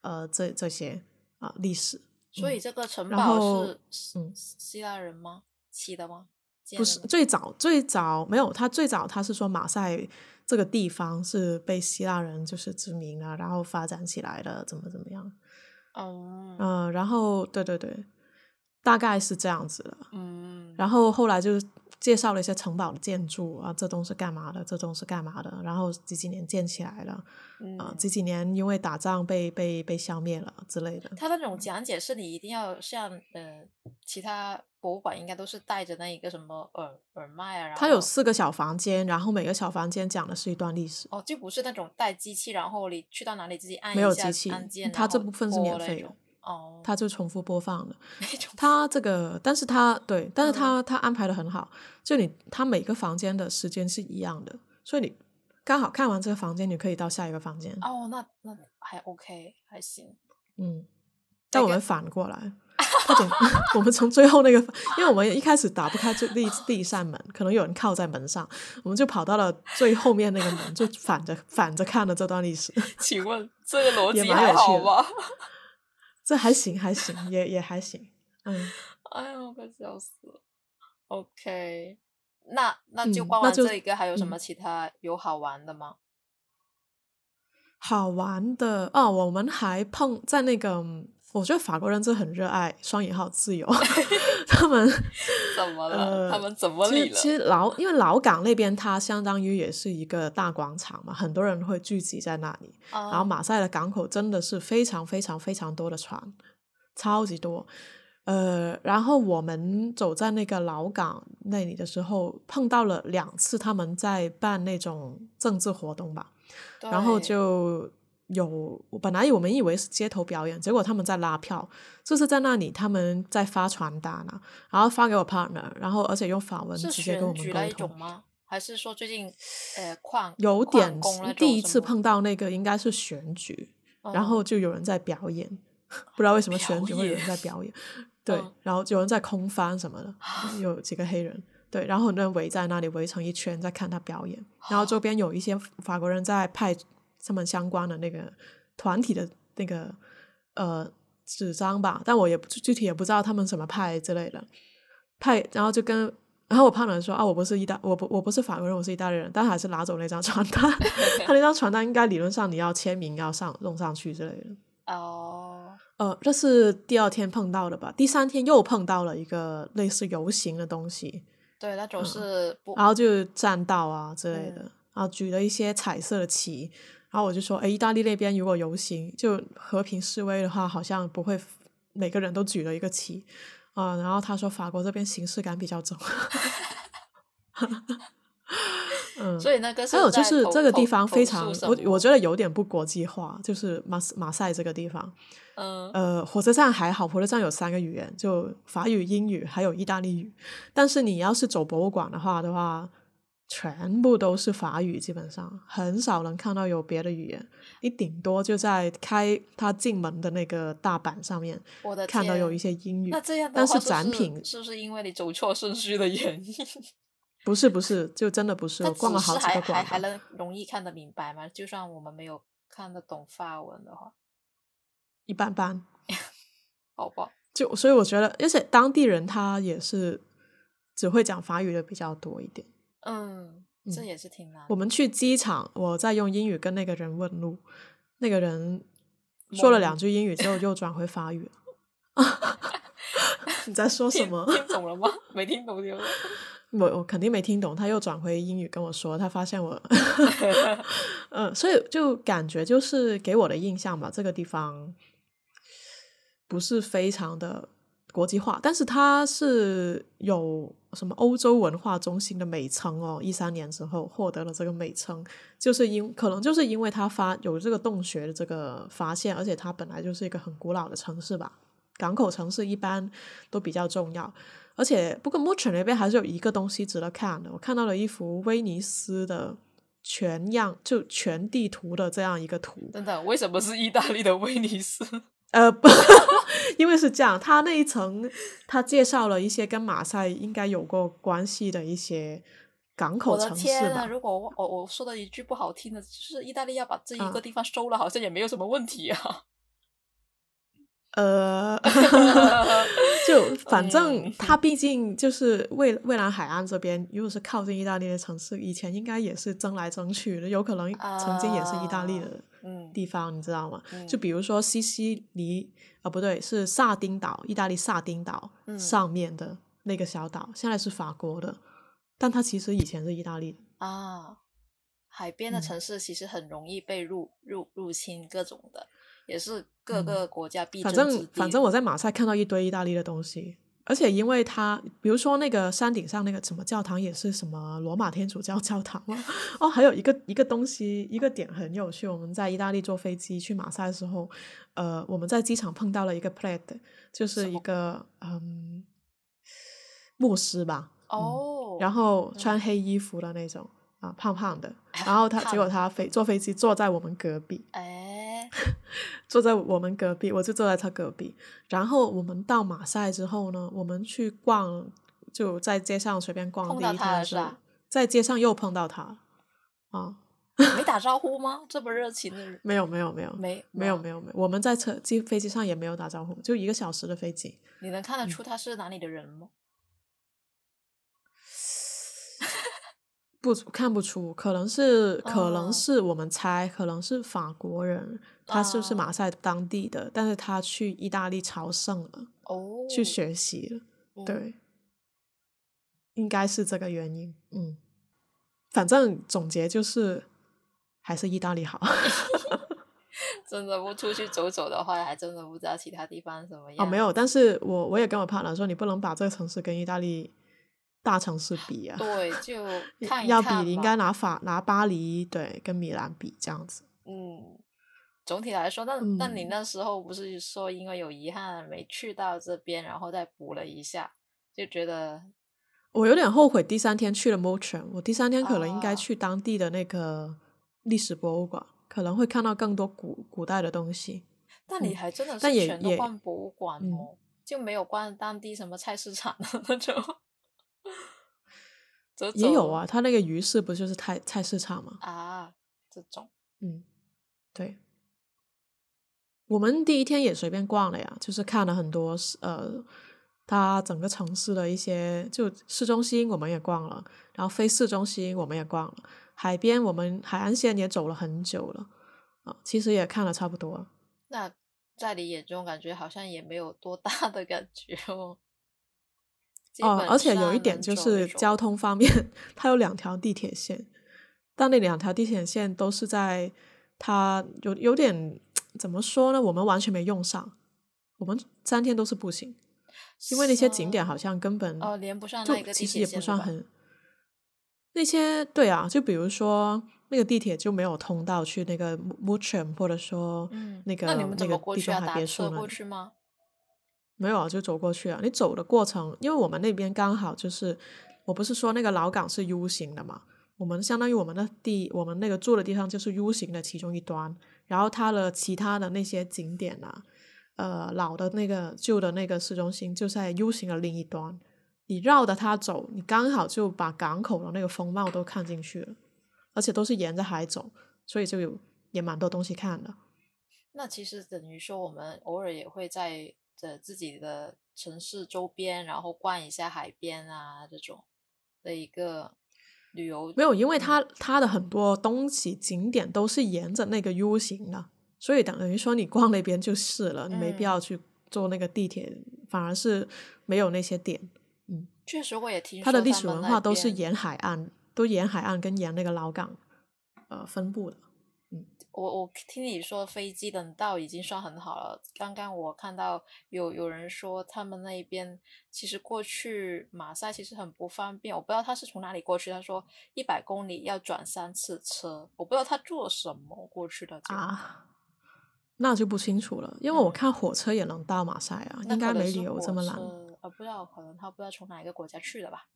呃，这这些啊、历史。嗯所以这个城堡是嗯希腊人吗？起的吗？建不是最早最早没有，他最早他是说马赛这个地方是被希腊人就是殖民了，然后发展起来的，怎么怎么样，哦，嗯、然后对对对，大概是这样子的。嗯，然后后来就介绍了一些城堡的建筑啊，这栋是干嘛的，这栋是干嘛的，然后几几年建起来了，啊、嗯几几年因为打仗被被被消灭了之类的。他的那种讲解是你一定要像呃其他博物馆应该都是带着那一个什么耳耳麦啊，然它有四个小房间，然后每个小房间讲的是一段历史。哦，就不是那种带机器，然后你去到哪里自己按没一下有机器按键，它这部分是免费的哦，它就重复播放的。那种它这个，但是它对，但是嗯它它安排的很好，就你它每个房间的时间是一样的，所以你刚好看完这个房间，你可以到下一个房间。哦，那那还 OK，还行。嗯，但我们反过来，他从我们从最后那个，因为我们一开始打不开最第一第一扇门，可能有人靠在门上，我们就跑到了最后面那个门，就反着反着看了这段历史。请问这个逻辑还好吗？这还行，还行，也也还行。嗯，哎呀，我快笑死了。OK，那那就逛完这一个，还有什嗯么其他有好玩的吗？好玩的哦，我们还碰在那个，我觉得法国人真的很热爱双引号自由，他们怎么了？呃，他们怎么理了？其实老因为老港那边它相当于也是一个大广场嘛，很多人会聚集在那里。然后啊马赛的港口真的是非常非常非常多的船，超级多。呃，然后我们走在那个老港那里的时候，碰到了两次他们在办那种政治活动吧，然后就有本来我们以为是街头表演，结果他们在拉票，就是在那里他们在发传单啊，然后发给我 partner，然后而且用法文直接跟我们沟通。吗？还是说最近呃矿有点第一次碰到那个应该是选举，然嗯后就有人在表演，不知道为什么 选举会有人表在表演，对，嗯然后有人在空翻什么的，有几个黑人，对，然后很多人围在那里围成一圈在看他表演，然后周边有一些法国人在派他们相关的那个团体的那个呃纸张吧，但我也不具体也不知道他们什么派之类的派，然后就跟。然后我胖人说啊，我不是意大，我不我不是法国人，我是意大利人，但还是拿走那张传单。他那张传单应该理论上你要签名，要上弄上去之类的。哦，呃，这是第二天碰到的吧？第三天又碰到了一个类似游行的东西，对，那种嗯是不然后就占道啊之类的，嗯然后举了一些彩色的旗。然后我就说，哎，意大利那边如果游行就和平示威的话，好像不会每个人都举了一个旗啊、然后他说法国这边形式感比较重。嗯，所以那个还有就是这个地方非常，我我觉得有点不国际化，就是马马赛这个地方，嗯呃，火车站还好，火车站有三个语言，就法语、英语还有意大利语。但是你要是走博物馆的话的话，全部都是法语，基本上很少能看到有别的语言。你顶多就在开他进门的那个大板上面我的看到有一些英语那，这样的但是话是不是展品是不是因为你走错顺序的原因？不是不是，就真的不是。我逛了好几个馆还，还能容易看得明白吗？就算我们没有看得懂法文的话，一般般。好吧，就所以我觉得，而且当地人他也是只会讲法语的比较多一点。嗯，这嗯也是挺难的。我们去机场，我在用英语跟那个人问路，那个人说了两句英语之后又转回法语了。你在说什听么？听懂了吗？没听懂就我我肯定没听懂，他又转回英语跟我说，他发现我，嗯，所以就感觉就是给我的印象吧，这个地方不是非常的国际化，但是它是有什么欧洲文化中心的美称哦，一三年之后获得了这个美称，就是因可能就是因为它发有这个洞穴的这个发现，而且它本来就是一个很古老的城市吧，港口城市一般都比较重要。而且不过莫城那边还是有一个东西值得看的，我看到了一幅威尼斯的全样就全地图的这样一个图。等等，为什么是意大利的威尼斯？呃，不，因为是这样，他那一层他介绍了一些跟马赛应该有过关系的一些港口城市吧。如果我我我说的一句不好听的，就是意大利要把这一个地方收了，好像也没有什么问题啊。呃，就反正它毕竟就是蔚蔚蓝海岸这边，如果是靠近意大利的城市，以前应该也是争来争去的，有可能曾经也是意大利的地方，你知道吗？就比如说西西里啊，不对，是萨丁岛，意大利萨丁岛上面的那个小岛，现在是法国的，但它其实以前是意大利的啊。海边的城市其实很容易被入入入侵，各种的。也是各个国家必反正反正我在马赛看到一堆意大利的东西，而且因为它，比如说那个山顶上那个什么教堂也是什么罗马天主教教堂 哦，还有一个一个东西一个点很有趣，我们在意大利坐飞机去马赛的时候，呃，我们在机场碰到了一个 plate，就是一个嗯牧师吧，哦，然后穿。黑衣服的那种啊，胖胖的，然后他 结果他飞坐飞机坐在我们隔壁，哎。坐在我们隔壁，我就坐在他隔壁。然后我们到马赛之后呢，我们去逛，就在街上随便逛。碰到他是吧？在街上又碰到他，啊，没打招呼吗？这么热情的人？没有，没有，没有，没，没有，没有，没有。我们在车机飞机上也没有打招呼，就一个小时的飞机。你能看得出他是哪里的人吗？不看不出，可能是可能是我们猜，可能是法国人，他是不是马赛当地的？但是他去意大利朝圣了，哦，去学习了，对，应该是这个原因。嗯，反正总结就是还是意大利好。真的不出去走走的话，还真的不知道其他地方什么样。哦，没有，但是我我也跟我 partner 说，你不能把这个城市跟意大利。大城市比啊，对，就看要比，你应该拿法拿巴黎对跟米兰比这样子。嗯，总体来说，那那你那时候不是说因为有遗憾没去到这边，然后再补了一下，就觉得我有点后悔第三天去了 m o t r 我第三天可能应该去当地的那个历史博物馆，可能会看到更多古古代的东西。但你还真的是全都逛博物馆哦，就没有逛当地什么菜市场的 那种。也有啊，他那个鱼市不就是菜菜市场吗？啊，这种，嗯，对。我们第一天也随便逛了呀，就是看了很多呃，它整个城市的一些，就市中心我们也逛了，然后非市中心我们也逛了，海边我们海岸线也走了很久了啊，其实也看了差不多。那在你眼中，感觉好像也没有多大的感觉哦。哦，而且有一点就是交通方面，它有两条地铁线，但那两条地铁线都是在它有有点怎么说呢？我们完全没用上，我们三天都是步行，因为那些景点好像根本哦连不上，就其实也不算很那些对啊，就比如说那个地铁就没有通道去那个 m u c h e m 或者说那个那个地中海别墅吗？没有啊，就走过去啊。你走的过程，因为我们那边刚好就是，我不是说那个老港是 U 型的嘛，我们相当于我们的地，我们那个住的地方就是 U 型的其中一端，然后它的其他的那些景点啊，呃，老的那个旧的那个市中心就在 U 型的另一端，你绕着它走，你刚好就把港口的那个风貌都看进去了，而且都是沿着海走，所以就有也蛮多东西看的。那其实等于说，我们偶尔也会在。的自己的城市周边，然后逛一下海边啊，这种的一个旅游没有，因为它它的很多东西景点都是沿着那个 U 型的，所以等于说你逛那边就是了，你没必要去坐那个地铁，反而是没有那些点。嗯，确实我也听说，它的历史文化都是沿海岸，都沿海岸跟沿那个老港呃分布的。我我听你说飞机能到已经算很好了。刚刚我看到有有人说他们那边其实过去马赛其实很不方便，我不知道他是从哪里过去。他说一百公里要转三次车，我不知道他坐什么过去的啊，那就不清楚了。因为我看火车也能到马赛啊，应该没理由这么懒。呃，不知道，可能他不知道从哪一个国家去的吧，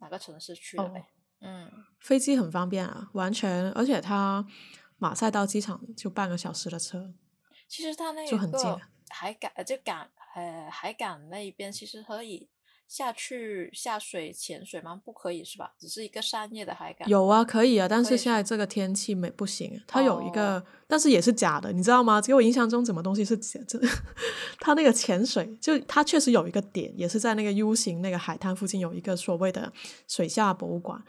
哪个城市去的呗。嗯，飞机很方便啊，完全，而且它马赛到机场就半个小时的车。其实它那就很近，海港就港呃海港那一边其实可以下去下水潜水吗？不可以是吧？只是一个商业的海港。有啊，可以啊，但是现在这个天气没不行。它有一个，但是也是假的，你知道吗？给我印象中，怎么东西是假？的 它那个潜水，就它确实有一个点，也是在那个 U 型那个海滩附近有一个所谓的水下博物馆。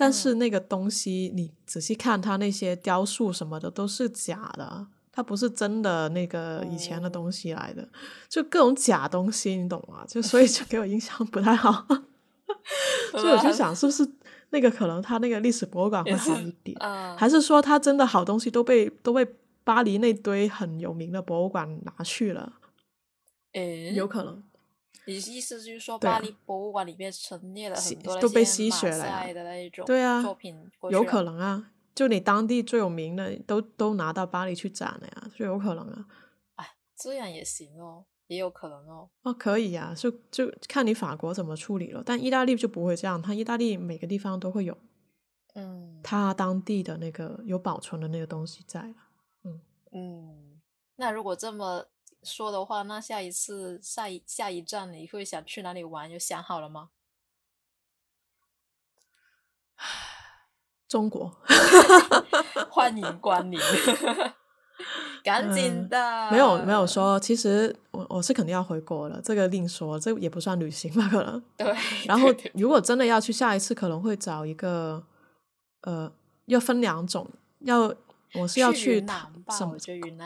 但是那个东西，你仔细看，它那些雕塑什么的都是假的，它不是真的那个以前的东西来的，就各种假东西，你懂吗？就 所以就给我印象不太好。所以我就想，是不是那个可能他那个历史博物馆会好一点，还是说他真的好东西都被都被巴黎那堆很有名的博物馆拿去了？诶，有可能。你意思就是说，巴黎博物馆里面陈列了很多都被吸血了的那一种对啊作品，有可能啊。就你当地最有名的，都都拿到巴黎去展了呀，就有可能啊。哎，这样也行哦，也有可能哦。哦，可以呀，就就看你法国怎么处理了。但意大利就不会这样，它意大利每个地方都会有，嗯，它当地的那个有保存的那个东西在了。嗯嗯，那如果这么。说的话，那下一次下一下一站你会想去哪里玩？有想好了吗？中国，欢迎光临，赶紧的。没有没有说，其实我我是肯定要回国了，这个另说，这也不算旅行吧，可能。对。然后如果真的要去，下一次可能会找一个，呃，要分两种，要。我是要去什么？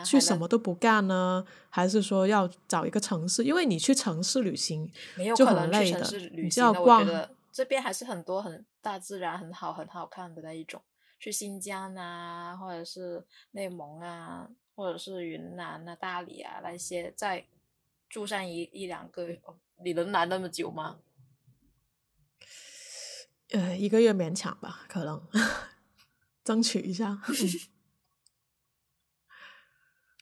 去什么都不干呢？还是说要找一个城市？因为你去城市旅行就很累的，你就要逛。这边还是很多很大自然很好很好看的那一种。去新疆啊，或者是内蒙啊，或者是云南啊、大理啊那些，再住上一一两个月，你能来那么久吗？呃，一个月勉强吧，可能 争取一下。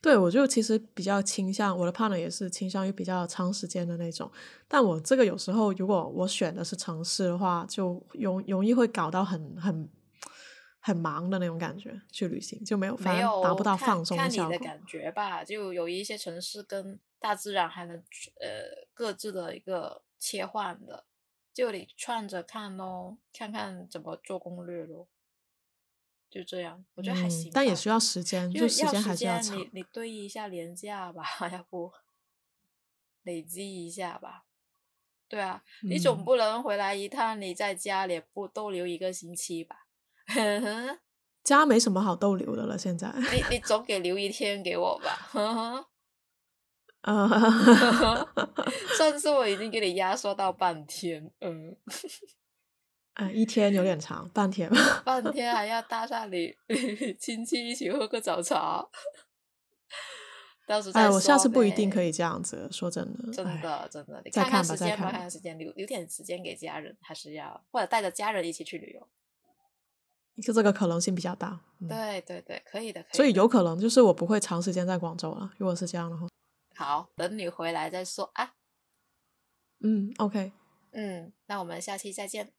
对，我就其实比较倾向我的 partner 也是倾向于比较长时间的那种，但我这个有时候如果我选的是城市的话，就容容易会搞到很很很忙的那种感觉，去旅行就没有没有达不到放松的效果。看你的感觉吧，就有一些城市跟大自然还能呃各自的一个切换的，就你串着看咯，看看怎么做攻略咯。就这样，我觉得还行，但也需要时间，就时间还是要长。你你堆一下廉价吧，要不累积一下吧。对啊，你总不能回来一趟，你在家里不逗留一个星期吧？家没什么好逗留的了，现在。你你总给留一天给我吧。啊，上次我已经给你压缩到半天，嗯。哎，一天有点长，半天吧。半天还要搭上你 亲戚一起喝个早茶，到时哎，我下次不一定可以这样子。说真的，真的真的，再看吧，再看，看时间留留点时间给家人，还是要或者带着家人一起去旅游，就这个可能性比较大。对对对，可以的。所以有可能就是我不会长时间在广州了。如果是这样的话，好，等你回来再说啊。嗯，OK。嗯，那我们下期再见。